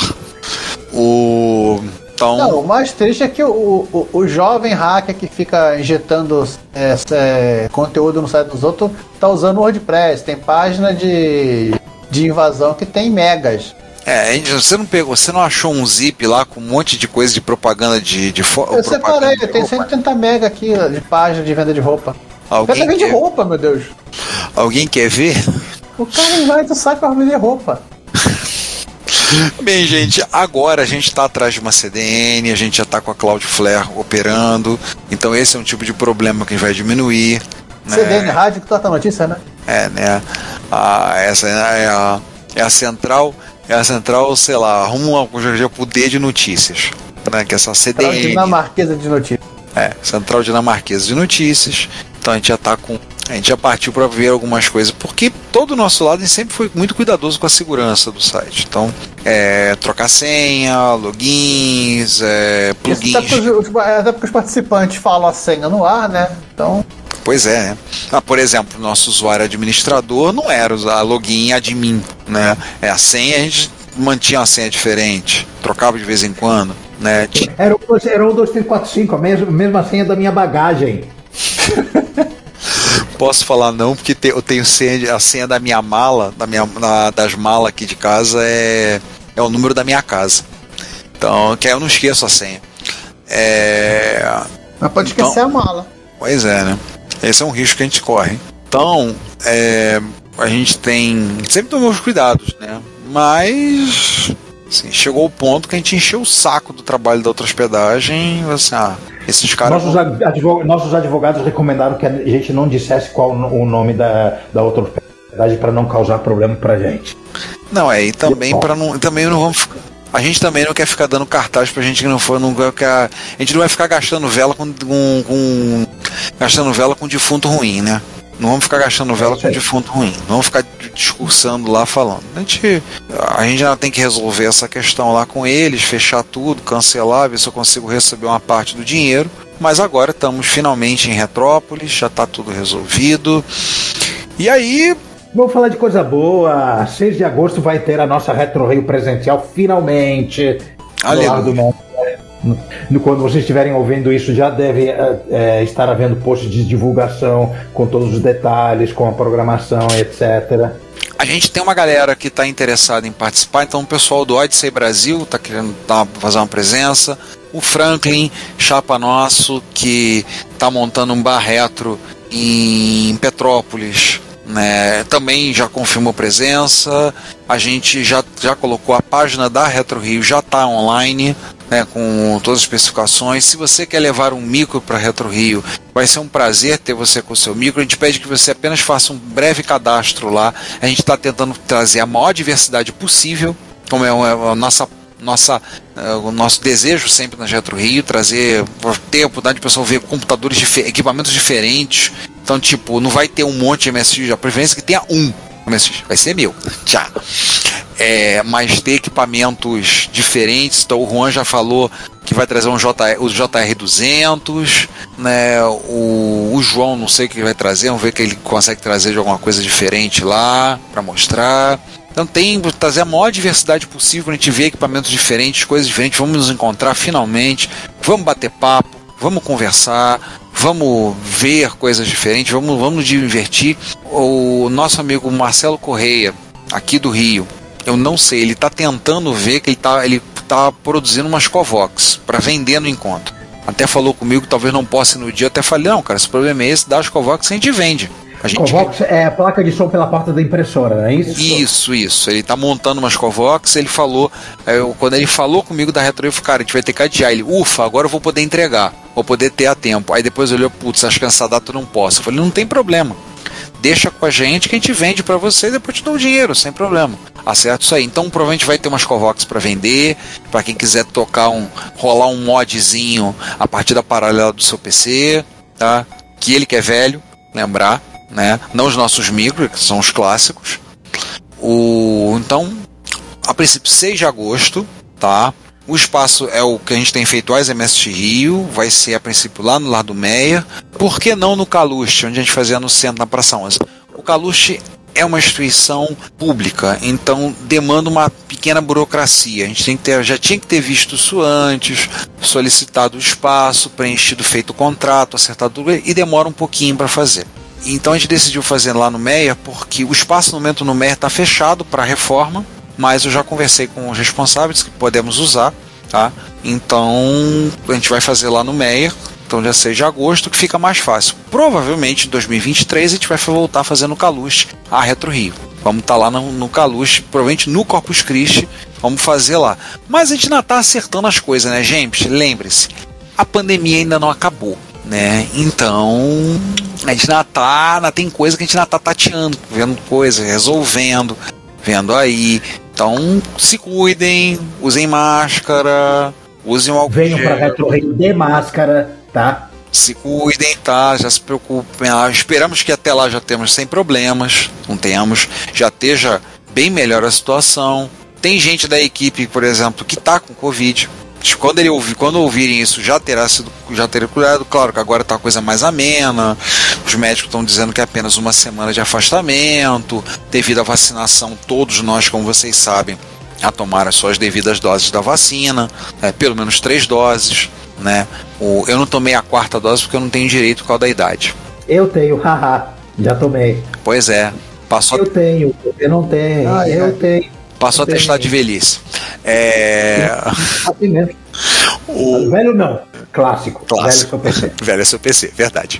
O. Então. Não, o mais triste é que o, o, o jovem hacker que fica injetando é, é, conteúdo no site dos outros tá usando o WordPress. Tem página de, de invasão que tem megas. É, você não pegou, você não achou um zip lá com um monte de coisa de propaganda de, de Eu separei, de tem roupa? 130 mega aqui de página de venda de roupa. Alguém quer, roupa, meu Deus. alguém quer ver? O cara vai do site pra vender roupa. Bem, gente, agora a gente está atrás de uma CDN, a gente já está com a Cloudflare operando, então esse é um tipo de problema que vai diminuir. né? CDN Rádio que trata notícia, né? É, né? Ah, essa é a, é a central, é a central, sei lá, arruma pro D de notícias, né? Que é essa Central CDN. dinamarquesa de notícias. É, Central Dinamarquesa de Notícias. Então a gente já tá com. A gente já partiu para ver algumas coisas, porque todo o nosso lado a gente sempre foi muito cuidadoso com a segurança do site. Então, é, trocar senha, logins, é, plugins. até porque, os, até porque os participantes falam a senha no ar, né? Então, Pois é, né? Ah, por exemplo, nosso usuário administrador não era usar login admin, né? É a senha, a gente mantinha uma senha diferente, trocava de vez em quando, né? Era o, era o 2345, a mesma, mesma senha da minha bagagem. Posso falar não, porque te- eu tenho senha, a senha da minha mala, da minha, na- das malas aqui de casa é, é o número da minha casa. Então, que aí eu não esqueço a senha. É, mas pode Então- esquecer a mala. Pois é, né? Esse é um risco que a gente corre. Então, é, a gente tem. Sempre tomamos cuidados, né? Mas. Assim, chegou o ponto que a gente encheu o saco do trabalho da outra hospedagem. e Assim, ah, esses caras. Nossos, ad- advo- nossos advogados recomendaram que a gente não dissesse qual o nome da, da outra hospedagem para não causar problema pra gente. Não, é, e também para não. Também não vamos ficar. A gente também não quer ficar dando cartaz pra gente que não for. Não quer, a gente não vai ficar gastando vela com, com, com- Gastando vela com defunto ruim, né? Não vamos ficar gastando vela com aí. defunto ruim. Não vamos ficar discursando lá falando. A gente, a gente já tem que resolver essa questão lá com eles, fechar tudo, cancelar, ver se eu consigo receber uma parte do dinheiro. Mas agora estamos finalmente em Retrópolis, já está tudo resolvido. E aí, Vamos falar de coisa boa. 6 de agosto vai ter a nossa Retro Rio presencial, finalmente. Aleluia. No- Quando vocês estiverem ouvindo isso, já deve eh, estar havendo post de divulgação com todos os detalhes, com a programação, etc. A gente tem uma galera que está interessada em participar, então o pessoal do Odyssey Brasil está querendo dar, fazer uma presença. O Franklin, chapa nosso, que está montando um bar retro em Petrópolis, né, também já confirmou presença. A gente já, já colocou a página da Retro Rio, já está online. Né, com todas as especificações. Se você quer levar um micro para Retro Rio, vai ser um prazer ter você com o seu micro. A gente pede que você apenas faça um breve cadastro lá. A gente está tentando trazer a maior diversidade possível, como é a nossa nossa, eh, o nosso desejo sempre na Retro Rio, trazer, ter a oportunidade de pessoal ver computadores, equipamentos diferentes. Então, tipo, não vai ter um monte de MSX, a preferência é que tenha um MSX, vai ser meu, tchau. É, mas ter equipamentos diferentes, então o Juan já falou que vai trazer um JR, o JR200, né? O, o João não sei o que vai trazer, vamos ver que ele consegue trazer de alguma coisa diferente lá para mostrar. Então tem trazer a maior diversidade possível para a gente ver equipamentos diferentes, coisas diferentes. Vamos nos encontrar finalmente, vamos bater papo, vamos conversar, vamos ver coisas diferentes, vamos, vamos nos divertir. O nosso amigo Marcelo Correia, aqui do Rio, eu não sei, ele está tentando ver que ele está ele tá produzindo umas Covox para vender no encontro. Até falou comigo que talvez não possa ir no dia. Até falei, não, cara, esse problema é esse, dá as Covox a gente vende. A gente Covox é a placa de som pela porta da impressora, não é isso? isso, isso. Ele tá montando umas Covox, ele falou. é, eu- quando ele falou comigo da Retro, eu falei, cara, a gente vai ter que adiar. Ele, ufa, agora eu vou poder entregar, vou poder ter a tempo. Aí depois olhou, putz, acho que essa data eu não posso. Eu falei, não tem problema. Deixa com a gente que a gente vende pra você e depois te dá o dinheiro, sem problema. Acerta isso aí. Então provavelmente vai ter umas Covox pra vender, pra quem quiser tocar um, rolar um modzinho a partir da paralela do seu PC, tá? Que ele que é velho, lembrar, né? Não os nossos micros, que são os clássicos. O, então, a princípio, 6 de agosto, tá? O espaço é o que a gente tem feito as MSX Rio, vai ser a princípio lá no Lar do Meia. Por que não no Caluste, onde a gente fazia no centro, na Praça 11? O Caluste é uma instituição pública, então demanda uma pequena burocracia. A gente tem que ter, já tinha que ter visto isso antes, solicitado o espaço, preenchido, feito o contrato, acertado tudo, e demora um pouquinho para fazer. Então a gente decidiu fazer lá no Meia porque o espaço no momento no Meia está fechado para reforma, mas eu já conversei com os responsáveis que podemos usar, tá? Então a gente vai fazer lá no Meia, então dia 6 de agosto, que fica mais fácil. Provavelmente em 2023 a gente vai voltar fazendo o Caluste a Retro Rio. Vamos estar lá no, no Caluste, provavelmente no Corpus Christi, vamos fazer lá. Mas a gente ainda está acertando as coisas, né, gente? Lembre-se, a pandemia ainda não acabou. Né? Então, a gente ainda tá, ainda tem coisa que a gente ainda tá tateando, vendo coisa, resolvendo, vendo aí. Então, se cuidem, usem máscara, usem o álcool Venham para Retro Rio de máscara, tá? Se cuidem, tá? Já se preocupem. Ah, esperamos que até lá já temos sem problemas, não tenhamos, já esteja bem melhor a situação. Tem gente da equipe, por exemplo, que tá com Covid. Quando, ele ouvir, quando ouvirem isso, já terá sido já terá cuidado. Claro que agora está a coisa mais amena. Os médicos estão dizendo que é apenas uma semana de afastamento. Devido à vacinação, todos nós, como vocês sabem, a tomar as suas devidas doses da vacina, né, pelo menos três doses. Né? O, eu não tomei a quarta dose porque eu não tenho direito por causa da idade. Eu tenho, haha, já tomei. Pois é, passou, Eu tenho, eu não tenho, Ai, eu ai. tenho. Passou a testar de velhice. É, Assim mesmo. o, Velho não, clássico. Clássico. Velho seu PC. Velho é seu PC, verdade.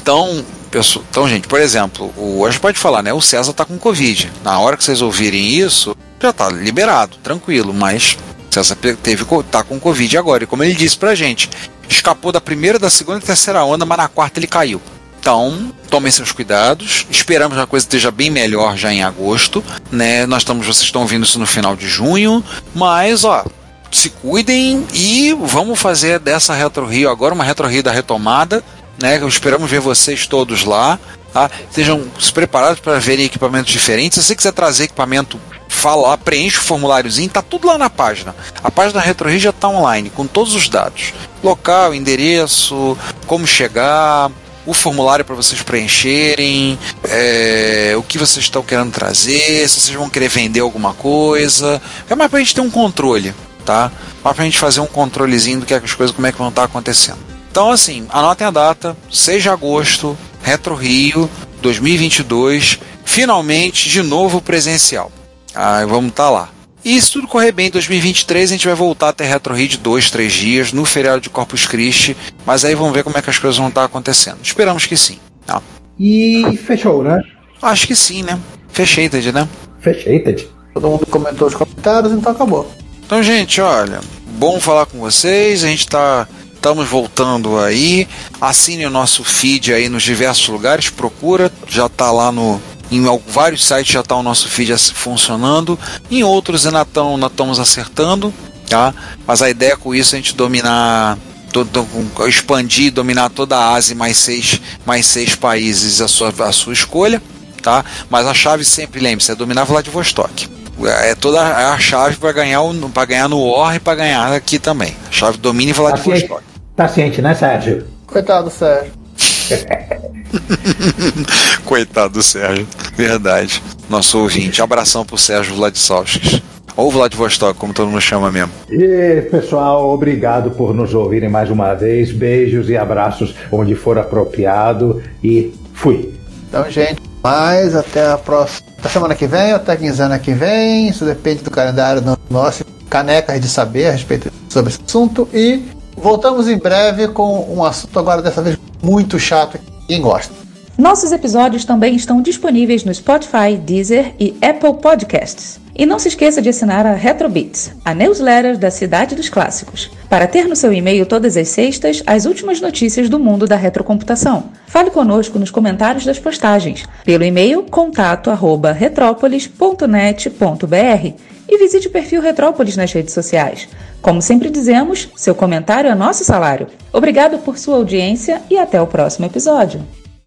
Então, pessoal, então, gente, por exemplo, o, a gente pode falar, né? O César tá com Covid. Na hora que vocês ouvirem isso, já tá liberado, tranquilo, mas o César teve, tá com Covid agora. E como ele disse pra gente, escapou da primeira, da segunda e terceira onda, mas na quarta ele caiu. Então, tomem seus cuidados. Esperamos que a coisa esteja bem melhor já em agosto, né? Nós estamos, vocês estão ouvindo isso no final de junho, mas ó, se cuidem e vamos fazer dessa Retro Rio agora uma Retro Rio da retomada, né? Esperamos ver vocês todos lá. Tá? Estejam se preparados para verem equipamentos diferentes. Se você quiser trazer equipamento, fala lá, preenche o formuláriozinho, tá tudo lá na página. A página da Retro Rio já está online, com todos os dados. Local, endereço, como chegar, o formulário para vocês preencherem, é, o que vocês estão querendo trazer, se vocês vão querer vender alguma coisa. É mais para a gente ter um controle, tá? Mais para a gente fazer um controlezinho do que as coisas, como é que vão estar acontecendo. Então, assim, anotem a data, 6 de agosto, Retro Rio 2022, finalmente de novo presencial. Ah, vamos estar lá. E se tudo correr bem em 2023, a gente vai voltar a ter Retro Rio de dois, três dias no feriado de Corpus Christi. Mas aí vamos ver como é que as coisas vão estar acontecendo. Esperamos que sim. Tá? E fechou, né? Acho que sim, né? Fechated, né? Fechated. Todo mundo comentou os comentários, então acabou. Então, gente, olha, bom falar com vocês. A gente tá. Estamos voltando aí. Assine o nosso feed aí nos diversos lugares. Procura, já tá lá no, em vários sites já está o nosso feed funcionando, em outros ainda estamos acertando, tá? Mas a ideia com isso é a gente dominar, expandir, dominar toda a Ásia mais seis, mais seis países a sua, a sua escolha, tá? Mas a chave sempre, lembre-se, é dominar Vladivostok. É toda a chave para ganhar, para ganhar no War e para ganhar aqui também. A chave domine Vladivostok. Tá ciente, tá ciente, né, Sérgio? Coitado, Sérgio. Coitado do Sérgio. Verdade. Nosso ouvinte. Abração pro Sérgio Vladislavskis. Ou Vladivostok, como todo mundo chama mesmo. E pessoal, obrigado por nos ouvirem mais uma vez. Beijos e abraços onde for apropriado. E fui. Então, gente, mais até a próxima. Até semana que vem, até a quinzena que vem. Isso depende do calendário do nosso. Canecas de saber a respeito sobre esse assunto. E voltamos em breve com um assunto agora dessa vez muito chato. Quem gosta. Nossos episódios também estão disponíveis no Spotify, Deezer e Apple Podcasts. E não se esqueça de assinar a Retrobits, a newsletter da Cidade dos Clássicos, para ter no seu e-mail todas as sextas as últimas notícias do mundo da retrocomputação. Fale conosco nos comentários das postagens, pelo e-mail contato@retropolis.net.br e visite o perfil Retrópolis nas redes sociais. Como sempre dizemos, seu comentário é nosso salário. Obrigado por sua audiência e até o próximo episódio.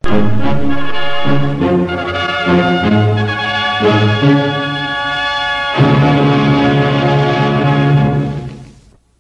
Thank you.